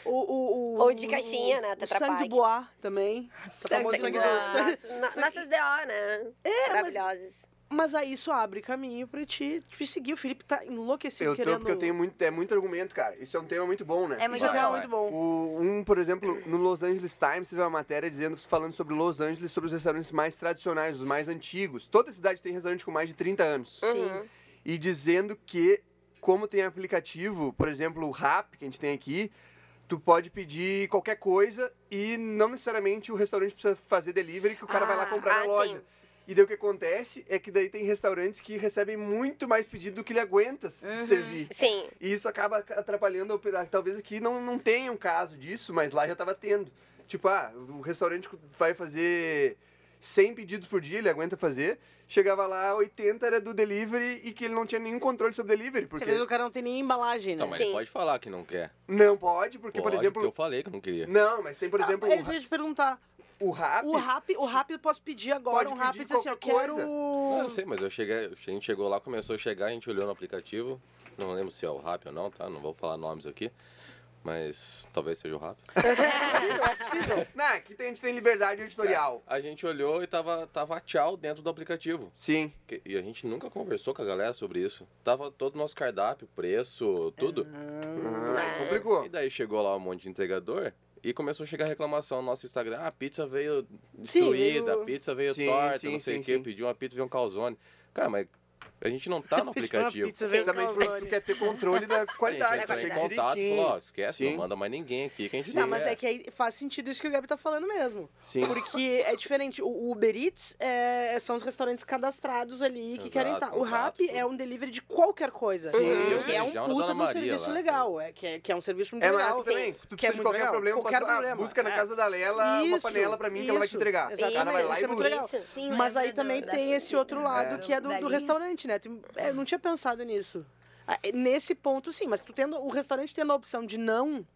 O, o, o, Ou de caixinha, né, O sangue do Bois também. O famoso sangue. Nossa, sangue- Nossas DO, né? É, Maravilhosas. mas aí isso abre caminho pra te, te seguir. O Felipe tá enlouquecido Eu tô, querendo... porque eu tenho muito, é muito argumento, cara. Isso é um tema muito bom, né? É muito até é bom. muito bom. O, um, por exemplo, no Los Angeles Times, teve uma matéria dizendo, falando sobre Los Angeles, sobre os restaurantes mais tradicionais, os mais antigos. Toda cidade tem restaurante com mais de 30 anos. Sim. E dizendo que, como tem aplicativo, por exemplo, o Rap, que a gente tem aqui, tu pode pedir qualquer coisa e não necessariamente o restaurante precisa fazer delivery, que o cara vai lá Ah, comprar ah, na sim. E daí o que acontece é que daí tem restaurantes que recebem muito mais pedido do que ele aguenta Uhum. servir. Sim. E isso acaba atrapalhando a operar. Talvez aqui não, não tenha um caso disso, mas lá já estava tendo. Tipo, ah, o restaurante vai fazer 100 pedidos por dia, ele aguenta fazer. Chegava lá, 80 era do delivery e que ele não tinha nenhum controle sobre delivery. Você Porque vê que o cara não tem nem embalagem, né? Então, mas Sim. ele pode falar que não quer. não pode, porque, por Pode, exemplo. porque eu falei que eu não queria. Não, mas tem, por exemplo, Ah, o, eu ia te perguntar. O rap. O rap, o rap eu posso pedir agora, Pode um rap e dizer assim, eu quero... Não, eu sei, mas eu cheguei, a gente chegou lá, começou a chegar, a gente olhou no aplicativo. Não lembro se é o Rap ou não, tá? Não vou falar nomes aqui. Mas talvez seja o Rap. Não é possível. Não, aqui tem, a gente tem liberdade editorial. A gente olhou e tava, tava tchau dentro do aplicativo. Sim. E a gente nunca conversou com a galera sobre isso. Tava todo o nosso cardápio, preço, tudo. Ah, complicou. E daí chegou lá um monte de entregador e começou a chegar reclamação no nosso Instagram. Ah, a pizza veio destruída, veio- a pizza veio Sim, torta, sim, não sei o quê. Pediu uma pizza, veio um calzone. Cara, mas a gente não tá no aplicativo. pizza veio Exatamente porque tu quer ter controle da A gente qualidade, entrou tá em contato e falou, ó, esquece, Sim. não manda mais ninguém aqui que a gente Não, mas é que aí faz sentido isso que o Gabi tá falando mesmo. Sim. Porque é diferente. O Uber Eats é, são os restaurantes cadastrados ali que Exato, querem estar. O contato, Rap é um delivery de qualquer coisa. Sim, Que o é um puta de um serviço lá. legal. É, que, é, que é um serviço muito É legal. massa também. Tu que é precisa de muito qualquer legal. problema, Qualquer passa- ah, problema, busca na é. casa da Lela uma Isso, panela pra mim que ela vai te isso, entregar. exatamente, O cara vai lá isso e é busca. Mas aí lembra também tem esse outro lado É. que é do, restaurante, né? Tu- é, Eu não tinha pensado nisso. Ah, é, Nesse ponto, sim, mas tu tendo o restaurante tendo a opção de não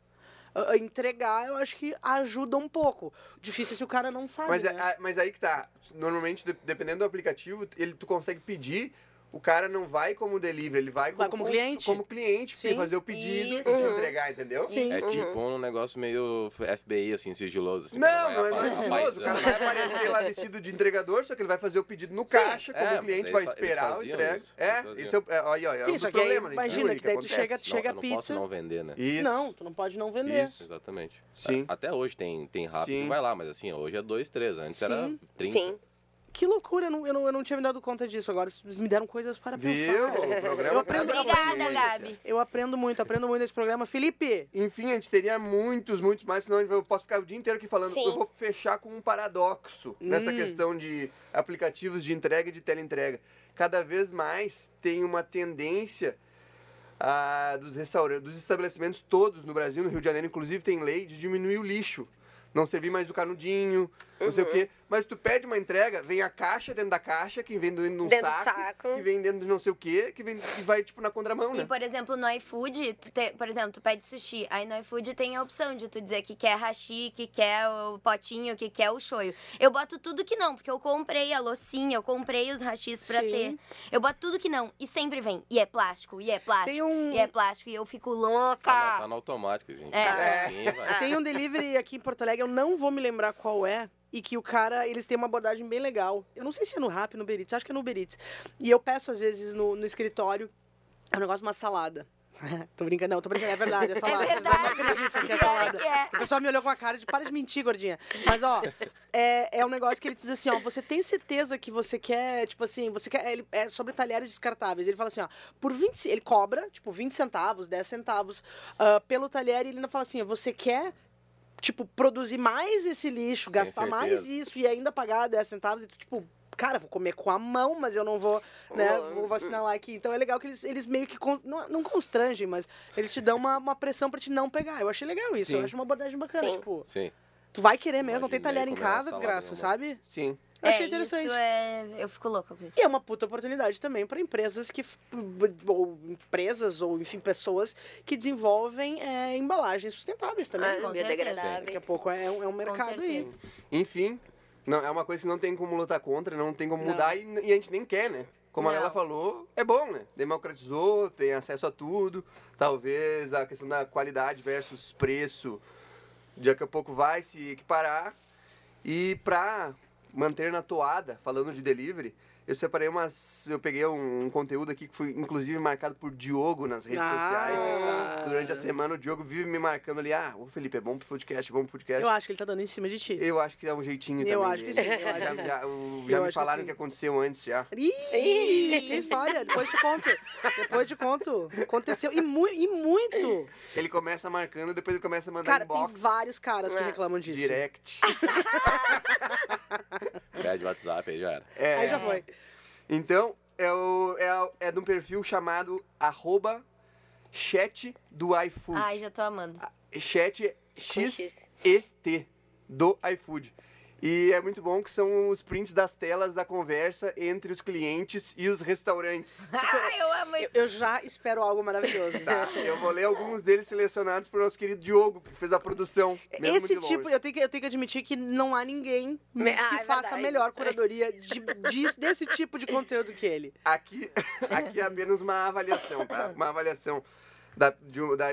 ah, ah, entregar, eu acho que ajuda um pouco. Difícil se o cara não sabe. Mas, é- né? ah, mas aí que tá. Normalmente, de- dependendo do aplicativo, ele, tu consegue pedir o cara não vai como delivery, ele vai, Vai como cons- cliente. como cliente, Sim. fazer o pedido Isso. e te entregar, entendeu? Sim. É tipo um negócio meio FBI, assim, sigiloso. Assim, Não, vai não é sigiloso. O cara vai aparecer lá vestido de entregador, só que ele vai fazer o pedido no caixa, como É, o cliente vai esperar o entrega. isso, É, esse é, o- é, aí, ó, é Sim, um dos que aí, imagina entendeu? que daí tu chega- Não, chega a eu não pizza. posso não vender, né? Isso. Não, tu não pode não vender. Isso, exatamente. Sim. Até hoje tem, tem rápido Sim. que vai lá, mas assim, hoje é 2, 3. Antes era Sim. 30. Sim. Que loucura, eu não, eu, não, eu não tinha me dado conta disso. Agora vocês me deram coisas para Viu? pensar. O programa Eu aprendi- traz a Obrigada. Gabi. Eu aprendo muito, aprendo muito nesse programa. Felipe, Enfim, a gente teria muitos, muitos mais, senão eu posso ficar o dia inteiro aqui falando. Sim. Eu vou fechar com um paradoxo nessa Hum. questão de aplicativos de entrega e de teleentrega. Cada vez mais tem uma tendência ah, dos restaurantes, dos estabelecimentos todos no Brasil, no Rio de Janeiro, inclusive, tem lei de diminuir o lixo. Não servir mais o canudinho, não sei o quê. Mas tu pede uma entrega, vem a caixa dentro da caixa, que vem dentro de um Dentro do saco, saco. que vem dentro de não sei o quê, que, vem, que vai, tipo, na contramão, E, né? por exemplo, no iFood, tu te- por exemplo, tu pede sushi. Aí no iFood tem a opção de tu dizer que quer hashi, que quer o potinho, que quer o shoyu. Eu boto tudo que não, porque eu comprei a loucinha, eu comprei os hashis pra Sim. ter. Eu boto tudo que não. E sempre vem. E é plástico, e é plástico, Tem um- e é plástico. E eu fico louca. Tá, na- tá no automático, gente. É. Vai. tem um delivery aqui em Porto Alegre, eu não vou me lembrar qual é. E que o cara, eles têm uma abordagem bem legal. Eu não sei se é no Rap, no Uber Eats, acho que é no Uber Eats. E eu peço, às vezes, no, no escritório, é um negócio de uma salada. tô brincando, não, tô brincando, é verdade, é salada. Vocês não verdade. acreditam que é salada. que é. A pessoa me olhou com a cara de para de mentir, gordinha. Mas, ó, é, é um negócio que ele diz assim, ó, você tem certeza que você quer, tipo assim, você quer. Ele, é sobre talheres descartáveis. Ele fala assim, ó, por 20. Ele cobra, tipo, 20 centavos, 10 centavos ah, pelo talher, e ele ainda fala assim, você quer. Tipo, produzir mais esse lixo, gastar mais isso e ainda pagar 10 centavos, e tu, tipo, cara, vou comer com a mão, mas eu não vou, né, Oh. vou vacinar lá aqui. Então é legal que eles, eles meio que, con- não, não constrangem, mas eles te dão uma, uma pressão pra te não pegar. Eu achei legal isso, Sim. eu acho uma abordagem bacana, Sim. tipo... Sim. Tu vai querer mesmo, não tem Imaginei talher em casa, desgraça, sabe? Sim. Eu achei é, interessante. Isso é... Eu fico louca com isso. E é uma puta oportunidade também para empresas que. ou empresas, ou enfim, pessoas que desenvolvem é, embalagens sustentáveis também. Ah, com biodegradáveis. Daqui a pouco é um, é um mercado aí. certeza. Enfim, não, é uma coisa que não tem como lutar contra, não tem como Não. mudar e, e a gente nem quer, né? Como a Não. Lela falou, é bom, né? Democratizou, tem acesso a tudo. Talvez a questão da qualidade versus preço daqui a pouco vai se equiparar. E pra manter na toada, falando de delivery, eu separei umas. Eu peguei um, um conteúdo aqui que foi inclusive marcado por Diogo nas redes Ah. sociais. Durante a semana, o Diogo vive me marcando ali. Ah, o Felipe é bom pro podcast, é bom pro podcast. Eu acho que ele tá dando em cima de ti. Eu acho que é um jeitinho Eu também. acho que sim, eu acho já que sim. já, o- já me que falaram o que aconteceu antes já. Ih, que história. Depois te conto. Depois te conto. Aconteceu. E, mu e muito. Ele começa marcando, depois ele começa a mandar Cara, tem vários caras que É. reclamam disso. Direct. Pede WhatsApp aí já era. É, Aí já foi. Então, é, o, é, é de um perfil chamado arroba chat do iFood. Ai, já tô amando. Chat X. X-E-T do iFood. E é muito bom que são os prints das telas da conversa entre os clientes e os restaurantes. Ai, eu amo Eu, isso. eu já espero algo maravilhoso. Tá? Eu vou ler alguns deles selecionados por nosso querido Diogo, que fez a produção. mesmo Esse tipo, eu tenho, que, eu tenho que admitir que não há ninguém Me- que Ah, é faça a verdade. melhor curadoria de, de- desse tipo de conteúdo que ele. Aqui, aqui é apenas uma avaliação, tá? Uma avaliação da, de um- da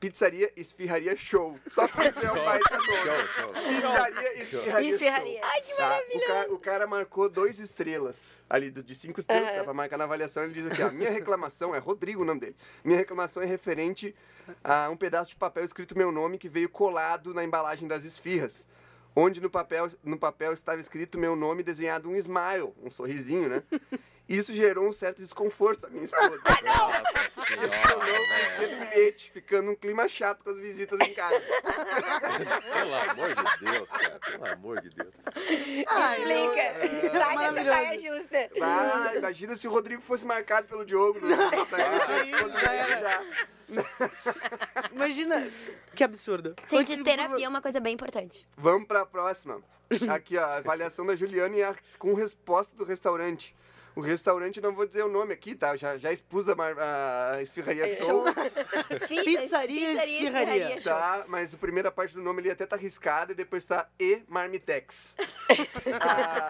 pizzaria Esfirraria Show. Só pra ser o pai do nome. Show, show. Pizzaria Esfirraria Esfirraria. Show. Ai, que maravilha! O cara, o cara marcou dois estrelas ali, do- de cinco estrelas, Aham. dá pra marcar na avaliação. Ele diz aqui, ó, minha reclamação, é Rodrigo o nome dele. Minha reclamação é referente a um pedaço de papel escrito meu nome que veio colado na embalagem das esfirras. Onde no papel, no papel estava escrito meu nome desenhado um smile, um sorrisinho, né? Isso gerou um certo desconforto à minha esposa. Nossa Tornou senhora, velho. bilhete ficando um clima chato com as visitas em casa. Pelo amor de Deus, cara. Pelo amor de Deus. Explica. Sai dessa saia justa. Ah, imagina se o Rodrigo fosse marcado pelo Diogo. No Instagram, a esposa já era. Imagina, que absurdo. Gente, Continua, terapia é uma coisa bem importante. Vamos pra próxima. Aqui, ó, a avaliação da Juliane é a- com resposta do restaurante. O restaurante, não vou dizer o nome aqui, tá? Eu já, já expus a, mar- a esfirraria show. Fi- Pizzaria e esfirraria. show. Tá, mas a primeira parte do nome ali até tá arriscada e depois tá E Marmitex. Ah,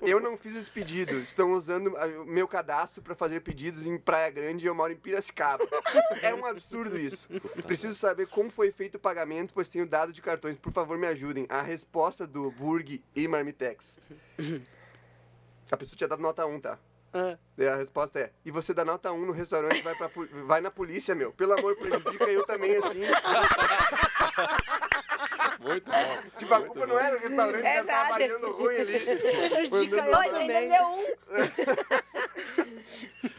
eu não fiz esse pedido. Estão usando ah, o meu cadastro para fazer pedidos em Praia Grande e eu moro em Piracicaba. É um absurdo isso. Preciso saber como foi feito o pagamento, pois tenho dado de cartões. Por favor, me ajudem. A resposta do Burg e Marmitex. A pessoa tinha dado nota 1, tá? Ah. E a resposta é: e você dá nota 1 no restaurante, vai, pra, vai na polícia, meu. Pelo amor, prejudica eu também assim. Muito bom. Tipo, a muito culpa bom. não é do restaurante, que Exato. tá avaliando ruim ali. Dica eu Hoje ainda também. deu um.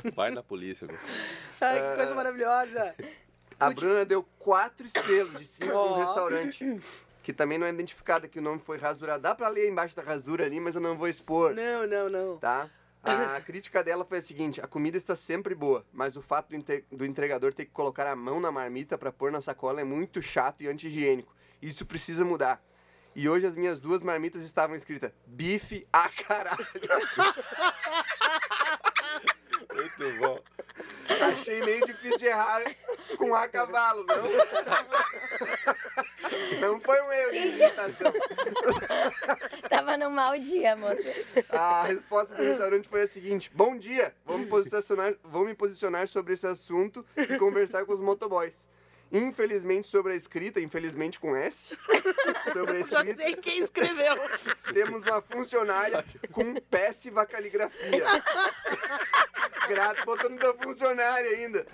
Vai na polícia, meu. Ai, que coisa maravilhosa. A Bruna deu 4 estrelas de 5 Ó. no restaurante. Que também não é identificado, que o nome foi rasura. Dá pra ler embaixo da rasura ali, mas eu não vou expor, Não, não, não. tá? A crítica dela foi a seguinte: a comida está sempre boa, mas o fato do, entregador ter que colocar a mão na marmita pra pôr na sacola é muito chato e anti-higiênico. Isso precisa mudar. E hoje as minhas duas marmitas estavam escritas bife a caralho. Muito bom. Achei meio difícil de errar com a cavalo, não? Não foi um erro de digitação. Tava num mau dia, moça. A resposta do restaurante foi a seguinte: Bom dia, vou me posicionar, vou me posicionar sobre esse assunto e conversar com os motoboys. Infelizmente, sobre a escrita, infelizmente com S, sobre a Já escrita, sei quem escreveu. temos uma funcionária com péssima caligrafia. Grato, botando da funcionária ainda.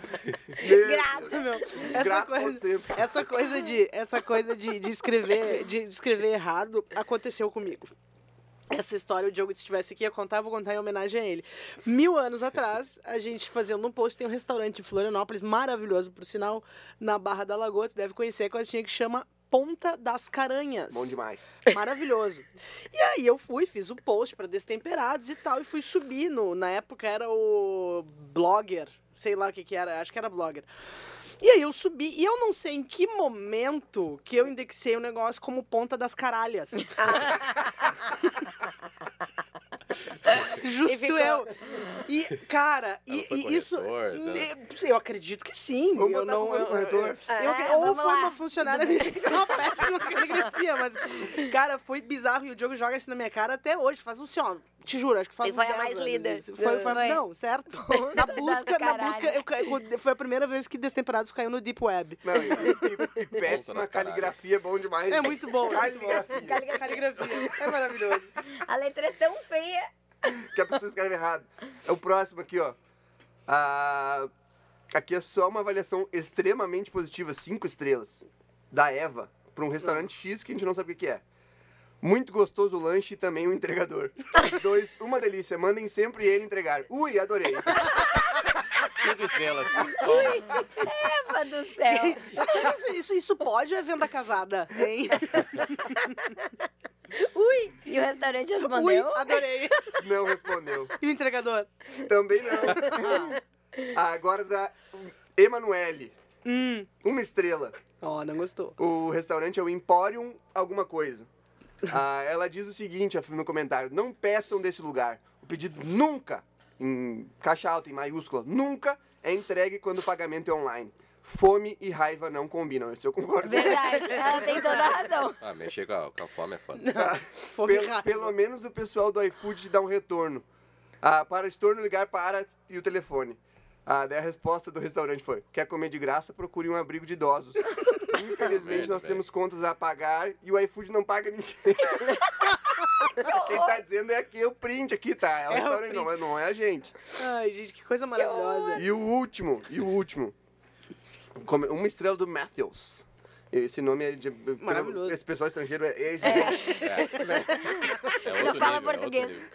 Grato. Meu, essa Grato coisa, essa coisa de, essa coisa de, de escrever, de escrever errado aconteceu comigo. Essa história, o Diogo, se estivesse aqui, ia contar, eu vou contar em homenagem a ele. Mil anos atrás, a gente fazendo um post, tem um restaurante em Florianópolis, maravilhoso, por sinal, na Barra da Lagoa, tu deve conhecer, a coisinha que chama Ponta das Caranhas. Bom demais. Maravilhoso. E aí eu fui, fiz o post para destemperados e tal, e fui subir no. Na época era o Blogger, sei lá o que que era, acho que era Blogger. E aí eu subi, e eu não sei em que momento que eu indexei o negócio como ponta das caralhas. Justo E ficou- eu. E, cara, e, e isso. Eu acredito que sim. Vamos eu não, eu- corretor? eu- É, eu- ou vamos foi lá. uma funcionária minha que tem uma péssima caligrafia, mas, cara, foi bizarro e o Diogo joga isso na minha cara até hoje. Faz um assim, ó, te juro, acho que faz E foi a 10 mais anos isso. Foi, foi- Foi. não, certo? Na busca, na busca, eu, foi a primeira vez que Destemperados caiu no Deep Web. Não, e, e- e péssima caligrafia é bom demais. É muito bom. é muito bom. Caligrafia. Caligrafia. É maravilhoso. A letra é tão feia. que a pessoa escreve errado. É o próximo aqui, ó. Ah, aqui é só uma avaliação extremamente positiva, cinco estrelas, da Eva, para um restaurante X que a gente não sabe o que é. Muito gostoso o lanche e também o entregador. Dois, uma delícia. Mandem sempre ele entregar. Ui, adorei. Cinco estrelas. Eva do céu. Isso, isso, isso pode ou é venda casada? Hein? E o restaurante Ui, respondeu? adorei. Não respondeu. E o entregador? Também não. Ah, Agora da Emanuele. Hum. Uma estrela. Ó, não gostou. O restaurante é o Emporium alguma coisa. Ah, ela diz o seguinte no comentário: não peçam desse lugar. O pedido nunca, em caixa alta, em maiúscula, nunca é entregue quando o pagamento é online. Fome e raiva não combinam. Isso eu concordo. Verdade. Ela tem toda a razão. Ah, mexer com a, com a fome é foda. Fome Pelo, pelo menos o pessoal do iFood te dá um retorno. Ah, para o estorno, ligar para e o telefone. Ah, daí a resposta do restaurante foi: quer comer de graça, procure um abrigo de idosos. Infelizmente, nós temos contas a pagar e o iFood não paga ninguém. Quem tá dizendo é aqui o print aqui, tá? É o É o restaurante, não, é- não é a gente. Ai, gente, que coisa maravilhosa. E o último, e o último. Come- Uma estrela do Matthews. Esse nome é de. Maravilhoso. Esse pessoal estrangeiro é, é excelente. É outro Não fala nível, é outro português. nível.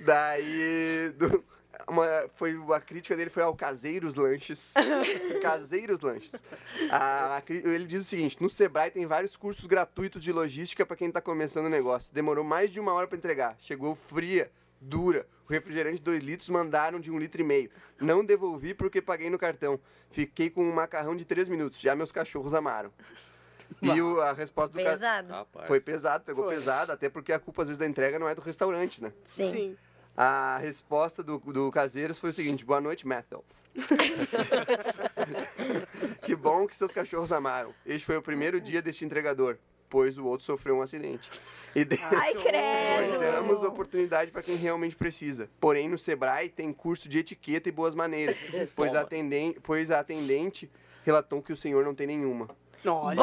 Daí. do- uma, foi, a crítica dele foi ao Caseiros Lanches. Caseiros Lanches. A- a ele diz o seguinte: no Sebrae tem vários cursos gratuitos de logística para quem tá começando o negócio. Demorou mais de uma hora para entregar. Chegou fria, dura. O refrigerante de 2 litros mandaram de um litro e meio. Não devolvi porque paguei no cartão. Fiquei com um macarrão de 3 minutos. Já meus cachorros amaram. E o- a resposta do cara Pesado. Foi pesado, pegou Foi. pesado, até porque a culpa às vezes da entrega não é do restaurante, né? Sim. A resposta do, do Caseiros foi o seguinte: Boa noite, Mathels. que bom que seus cachorros amaram. Este foi o primeiro dia deste entregador, pois o outro sofreu um acidente. E de- Ai, credo. damos oportunidade para quem realmente precisa. Porém, no Sebrae tem curso de etiqueta e boas maneiras, pois a, atenden- pois a atendente relatou que o senhor não tem nenhuma. Olha!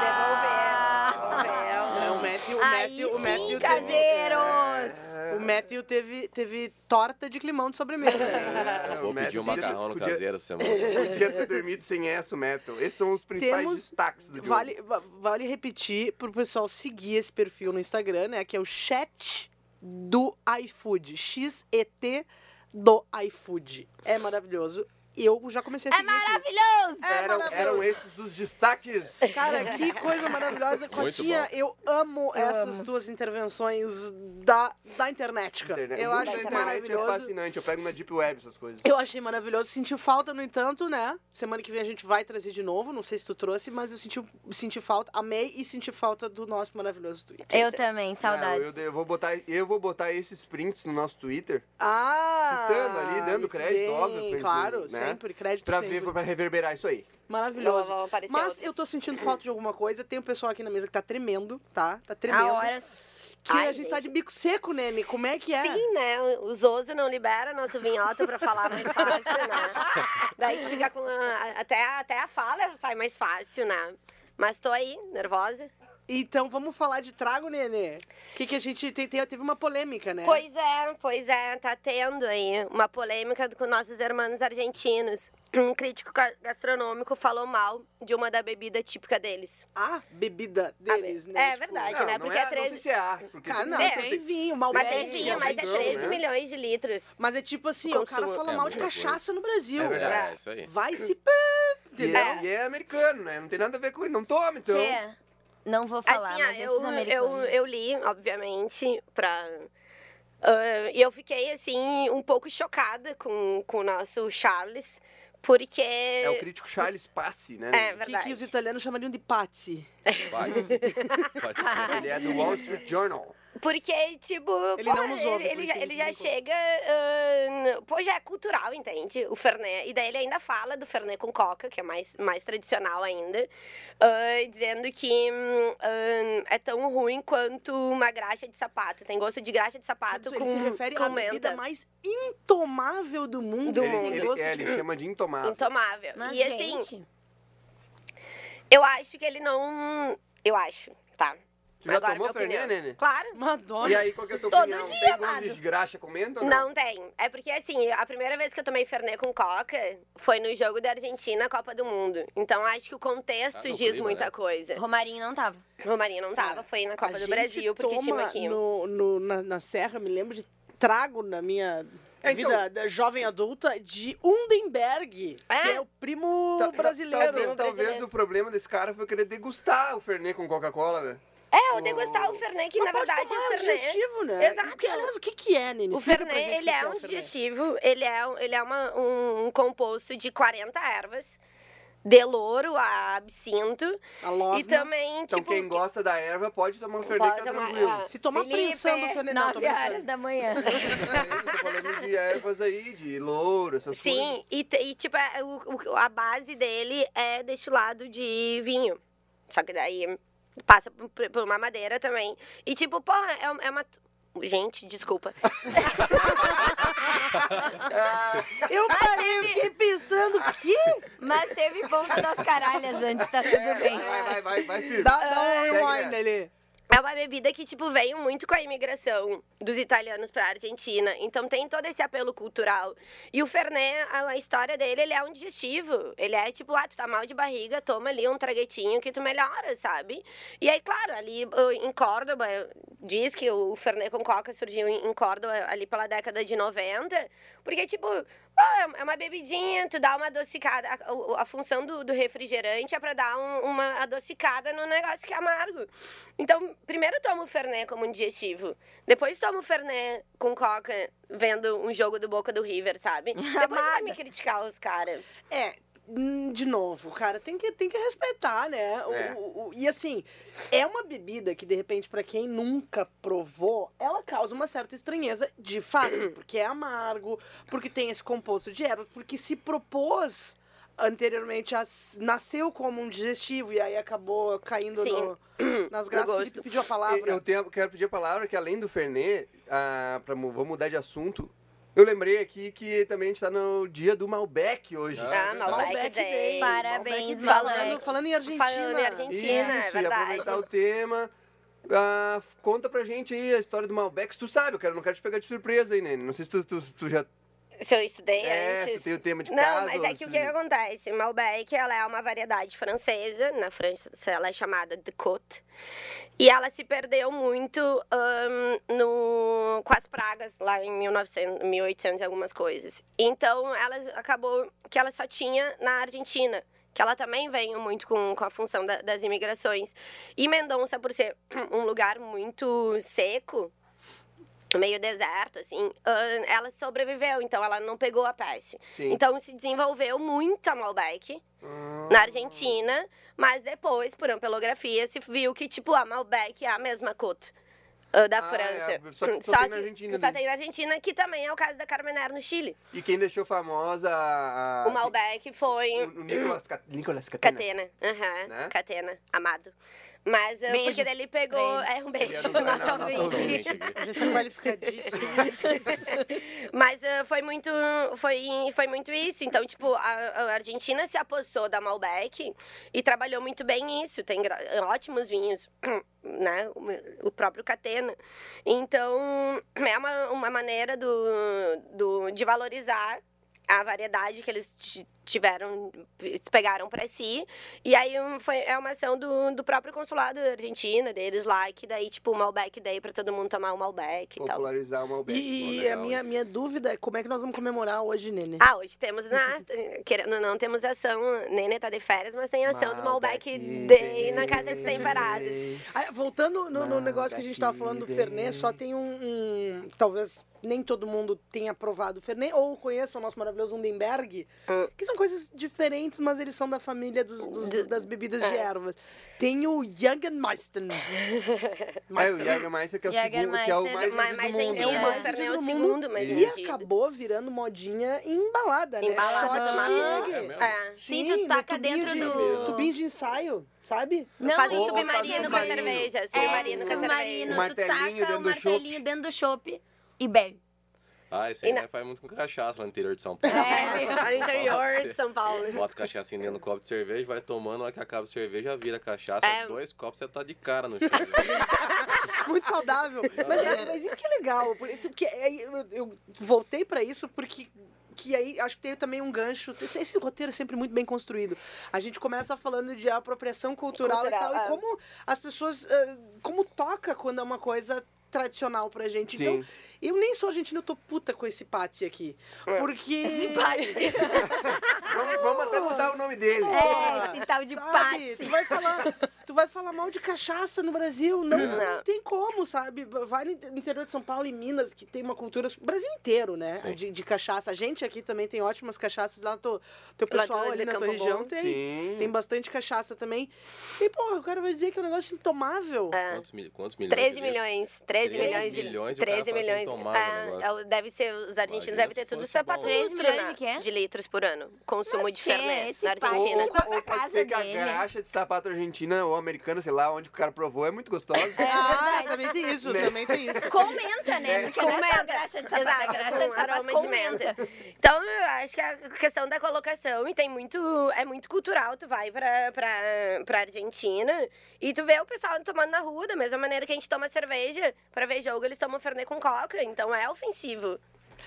Devolver. É, o Matthew, o Aí Matthew, o Matthew sim, teve, caseiros! o Matthew teve, teve torta de climão de sobremesa. Eu vou pedir um macarrão no podia- caseiro essa semana. Podia ter dormido sem essa, o Metal. Esses são os principais Temos- destaques do jogo. Vale, va- vale repetir pro pessoal seguir esse perfil no Instagram, né? Que é o chat do iFood. XET do iFood. É maravilhoso. Eu já comecei a É seguir. aqui. maravilhoso! É eram, maravilhoso. eram esses os destaques. Cara, que coisa maravilhosa. Cotinha, bom. eu amo essas tuas intervenções da, da internet, cara. Internet. Eu O mundo acho da internet é maravilhoso. fascinante. Eu pego na Deep Web essas coisas. Eu achei maravilhoso. Sentiu falta, no entanto, né? Semana que vem a gente vai trazer de novo. Não sei se tu trouxe, mas eu senti, senti falta. Amei e senti falta do nosso maravilhoso Twitter. Eu também, saudades. Ah, eu, eu vou botar, eu vou botar esses prints no nosso Twitter Ah! Citando ali, dando muito crédito, bem. óbvio, pra eles, Claro, né? Sempre. Crédito pra, sempre. ver, pra reverberar isso aí. Maravilhoso. Vão- vão aparecer Mas outros. eu tô sentindo falta de alguma coisa. Tem um pessoal aqui na mesa que tá tremendo, tá? Tá tremendo. A horas. Que Ai, a gente tá gente. de bico seco, Nene. Como é que é? Sim, né? O Zoso não libera nosso vinhota pra falar mais fácil, né? Daí a gente fica com. a- até, até a fala sai mais fácil, né? Mas tô aí, nervosa. Então vamos falar de trago, Nenê. O que, que a gente tem, tem- teve uma polêmica, né? Pois é, pois é, tá tendo aí uma polêmica com nossos irmãos argentinos. Um crítico ga- gastronômico falou mal de uma da bebida típica deles. A bebida deles, A be- né? é Tipo, verdade. não, né? não Porque é, é não 13 sei se é ar, porque Cara, tem- não, É. tem vinho, Malbec. Mas tem vinho, mas é Então, 13 né? milhões de litros. Mas é tipo assim, ó, o cara fala É mal de cachaça no Brasil. É verdade. É, isso aí. Vai se... E Entendeu? é, e é americano, né? Não tem nada a ver com isso. Não toma, então. Tchê, não vou falar, assim, mas eu, esses eu, americanos... eu li, obviamente, pra. ah, E eu fiquei, assim, um pouco chocada com, com o nosso Charles, porque. É o crítico Charles Passi, né? É, O que, verdade. que os italianos chamariam de pazzi. Pode ser. Ele é do Wall Street Journal. Porque, tipo, Ele pô, não nos ouve, ele, ele já, ele já chega. ah, pô, já é cultural, entende? O Fernet. E daí ele ainda fala do Fernet com Coca, que é mais, mais tradicional ainda, ah, dizendo que é tão ruim quanto uma graxa de sapato. Tem gosto de graxa de sapato Ele com, se refere com à bebida menta. mais intomável do mundo. Do Ele mundo. Ele, gosto é, de- ele chama de intomável. Intomável. Mas, e assim, gente... eu acho que ele não. Eu acho, tá? Tu já Agora, tomou. Fernet, Nenê? Claro. Madonna. E aí, qual que é a tua Todo opinião? dia, tem gosto amado. de graxa comendo ou não? Não tem. É porque, assim, a primeira vez que eu tomei Fernet com Coca foi no jogo da Argentina, Copa do Mundo. Então, acho que o contexto Tá no diz clima, muita né? coisa. Romarinho não tava. Romarinho não tava, foi na Copa a do Brasil, porque tinha toma aqui. no, no- na, na Serra, me lembro de trago na minha É, então- vida da jovem adulta de Undenberg, É? que é o primo Ta- ta- brasileiro. Talvez, talvez brasileiro. o problema desse cara foi querer degustar o Fernet com Coca-Cola, né? É, eu degustar o Fernet, que Mas na pode verdade tomar, o é um Fernet. digestivo, né? Exato. O que, aliás, o que, que é, Nini? O Explica pra Fernet, gente ele o que é que um o Fernet. digestivo, ele é, um- ele é uma, um, um composto de 40 ervas, de louro a absinto, A losna. e também, Então tipo... quem que- gosta da erva pode tomar um Fernet, tá tomar, tranquilo. ah, Se tomar Felipe, prensando o Fernet, não, tô 9 brincando. horas da manhã. É, eu tô falando de ervas aí, de louro, essas Sim, coisas. e, te- e, tipo, é, o- o- a base dele é destilado de vinho. Só que daí passa por, uma madeira também. E tipo, porra, é, é uma. Gente, desculpa. Eu parei, eu fiquei pensando, que? Mas teve ponta das caralhas antes, tá tudo bem. Vai, vai, vai, vai, firme. Dá, dá um rewind ali. É uma bebida que, tipo, veio muito com a imigração dos italianos pra Argentina. Então tem todo esse apelo cultural. E o Fernet, a, a história dele, ele é um digestivo. Ele é tipo, ah, tu tá mal de barriga, toma ali um traguetinho que tu melhora, sabe? E aí, claro, ali em Córdoba, diz que o Fernet com Coca surgiu em Córdoba ali pela década de 90. Porque, tipo, ah, é uma bebidinha, tu dá uma adocicada. A, a função do, do refrigerante é pra dar um- uma adocicada no negócio que é amargo. Então, primeiro toma o Fernet como um digestivo. Depois toma o Fernet com coca, vendo um jogo do Boca do River, sabe? Depois vai me criticar os caras. É, de novo, cara, tem que, tem que respeitar, né? O- É. o- o- e assim, é uma bebida que, de repente, pra quem nunca provou, ela causa uma certa estranheza, de fato, porque é amargo, porque tem esse composto de ervas, porque se propôs anteriormente, a, nasceu como um digestivo e aí acabou caindo Sim. no- nas graças. Felipe pediu a palavra. Eu tenho, quero pedir a palavra que além do Fernet, ah, pra, vou mudar de assunto. Eu lembrei aqui que também a gente tá no dia do Malbec hoje. Ah, Ah, Malbec, Malbec Day. Day. Parabéns, Malbec. Falando, falando em Argentina. Falando em Argentina, é Isso, e verdade. aproveitar o tema. Ah, conta pra gente aí a história do Malbec. Se tu sabe, eu quero, não quero te pegar de surpresa aí, Nene. Não sei se tu, tu, tu já Se eu estudei é, antes. se tem o tema de Não, mas é que o que acontece? Malbec, ela é uma variedade francesa. Na França, ela é chamada de Côte. E ela se perdeu muito ahn, no, com as pragas lá em 1900, 1800 e algumas coisas. Então, ela acabou que ela só tinha na Argentina. Que ela também veio muito com, com a função da- das imigrações. E Mendonça, por ser um lugar muito seco, meio deserto, assim, ela sobreviveu. Então, ela não pegou a peste. Sim. Então se desenvolveu muito a Malbec Ah, na Argentina, mas depois, por ampelografia, se viu que, tipo, a Malbec é a mesma côte ah, da Ah, França. é, só que só tem na Argentina Só daí. tem na Argentina, que também é o caso da Carmener no Chile. E quem deixou famosa a. o Malbec foi O, o Nicolas, Nicolas Catena. Catena. Aham, Né? Catena, amado. Mas ah, Beijo porque daí ele pegou... É, um beijo, nosso não, nosso ouvinte. ouvinte. Já se qualificadíssimo. Mas ah, foi muito foi, foi muito isso. Então, tipo, a, a Argentina se apossou da Malbec e trabalhou muito bem isso. Tem ótimos vinhos, né? O- próprio Catena. Então, é uma, uma maneira do, do, de valorizar a variedade que eles tiveram, pegaram para si. E aí foi, é uma ação do, do próprio consulado argentina, deles lá, que daí, tipo, o Malbec daí para todo mundo tomar o Malbec e tal. Popularizar o Malbec. E, Pô, a minha, minha dúvida é como é que nós vamos comemorar hoje, Nenê? Ah, hoje temos na. Querendo ou não, temos ação. Nenê tá de férias, mas tem ação do Malbec Day na Casa dos Temperados. Ah, voltando no, no negócio que a gente tava falando do Malbec Fernet, só tem um, um- Talvez nem todo mundo tenha provado o Fernet, ou conheça o nosso maravilhoso Undenberg, Hum. que são coisas diferentes, mas eles são da família dos, dos- Do- das bebidas de é. ervas. Tem o Jägermeister. É, o Jägermeister, que é o segundo, que é o mais Mais, vendido do mundo. É o mais é vendido o do segundo mais E vendido. acabou virando modinha em embalada, né? Embalada, Shot tomar- de Jäger. É? É. Sim, tu no taca dentro de- do- Tubinho de ensaio, sabe? Não, Faz um submarino com a submarino. cerveja. Submarino é, com a submarino, cerveja. Um tu martelinho taca o martelinho dentro do chopp e bebe. Ah, isso E aí na- né, faz muito com cachaça lá no interior de São Paulo. É, no interior de São Paulo. Bota cachaça dentro do copo de cerveja, vai tomando, na hora que acaba a cerveja, vira cachaça. É. Dois copos, você tá de cara no chão. Muito saudável. Mas, é- mas isso que é legal. Porque, aí eu, eu voltei pra isso porque. Que aí acho que tem também um gancho. Esse, esse roteiro é sempre muito bem construído. A gente começa falando de apropriação cultural, Cultural, e tal. é. E como as pessoas. como toca quando é uma coisa tradicional pra gente. Então, Sim. eu nem sou argentina, eu tô puta com esse Patsy aqui. Porque. Esse Patsy. Vamos, vamos até mudar o nome dele. É, esse tal de? Patsy. Tu vai falar, tu vai falar mal de cachaça no Brasil, não, não Não. tem como, sabe? Vai no interior de São Paulo e Minas, que tem uma cultura, o Brasil inteiro, né? De, de cachaça. A gente aqui também tem ótimas cachaças lá, teu, teu pessoal ali na tua região Bom. tem. Sim. Tem bastante cachaça também. E, porra, o cara vai dizer que é um negócio intomável. É. Quantos, mil, quantos milhões? 13 de litros? milhões. 13 13 milhões de. milhões e o cara 13 fala que é milhões. o É, é deve ser, os argentinos devem ter tudo só bom. pra 13 lustro, milhões né? de quê? De litros por ano. Consumo Mas, de tchê, Fernet esse na Argentina. pra Ou pode casa ser que a graxa de sapato argentina ou americana, sei lá, onde o cara provou, é muito gostosa. ah, também tem isso, Né? também tem isso. Comenta, né? É. Porque não é só Comenta. graxa de sapato, é Exato, graxa com de sapato de comenta. menta. Então, eu acho que a questão da colocação, e tem muito, é muito cultural, tu vai pra, pra, pra Argentina e tu vê o pessoal tomando na rua, da mesma maneira que a gente toma cerveja, pra ver jogo, eles tomam Fernet com coca, então é ofensivo.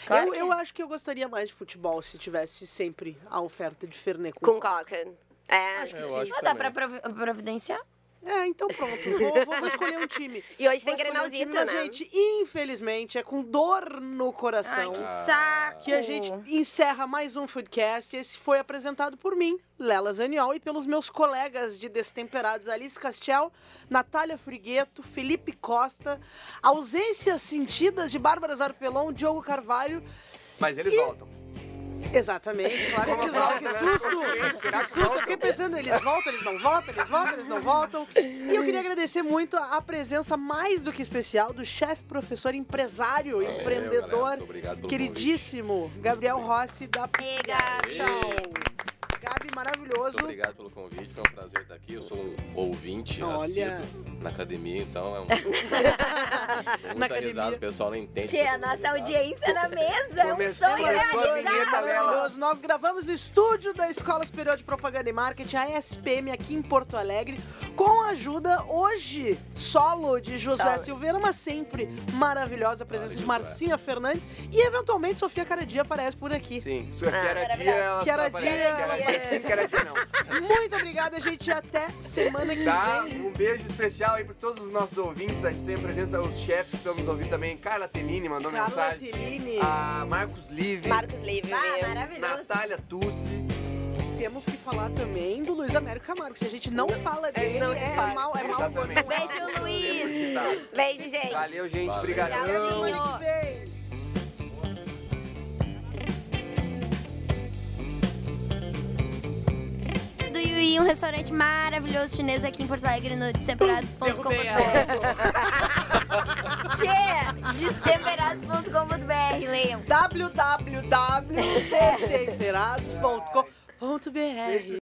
Claro eu, que eu é. acho que eu gostaria mais de futebol se tivesse sempre a oferta de Fernet com, Com coca. É, Acho que sim. acho Ah, dá pra provi- providenciar? É, então pronto. Vou, vou- vou escolher um time. E hoje Vou tem escolher um time, mas, né? gente, infelizmente, é com dor no Ai, coração. que Ah. saco. que a gente encerra mais um Foodcast. Esse foi apresentado por mim, Lela Zaniol, e pelos meus colegas de Destemperados, Alice Castel, Natália Frigueto, Felipe Costa, ausências sentidas de Bárbara Zarpelon, Diogo Carvalho. Mas eles voltam. Exatamente, claro que eles voltam. Que susto! Será Que susto! Fiquei pensando, eles voltam, eles não voltam, eles voltam, eles não voltam. E eu queria agradecer muito a presença mais do que especial do chefe, professor, empresário, galera. empreendedor, Muito queridíssimo Gabriel Rossi da Pizza. Gabi. Tchau. Gabi, Muito maravilhoso. obrigado pelo convite, foi um prazer estar aqui. Eu sou um ouvinte Olha. assíduo na academia, então é um. Na Muita academia. risada, o pessoal não entende. Tia, nossa audiência na mesa. É um sonho realizado. Nós gravamos no estúdio da Escola Superior de Propaganda e Marketing, a ESPM, aqui em Porto Alegre, com a ajuda hoje solo de Josué Solo. Silveira, mas sempre maravilhosa a presença Valeu, de Marcinha Fernandes e eventualmente Sofia Caradia aparece por aqui. Sim, Ah, que era dia, maravilhoso. ela só aparece. ela dia sim, que era dia não. Muito obrigada, gente, e até semana que Tá? vem. Um beijo especial aí para todos os nossos ouvintes. A gente tem a presença dos chefes que estão nos ouvindo também. Carla Tenini mandou Carla mensagem. Tellini, A Marcos Live. Marcos Livre, Ah, maravilhoso. Natália Tussi. temos que falar também do Luiz Américo Camargo. Se a gente não fala dele, não é, fala. mal, é mal. Beijo, Luiz. Beijo, gente. Valeu, gente. Valeu. Obrigadão. Tchauzinho. Semana que vem. Do Yui, um restaurante maravilhoso chinês aqui em Porto Alegre no destemperados.com.br. Tchê, destemperados.com.br, leiam. www.destemperados.com.br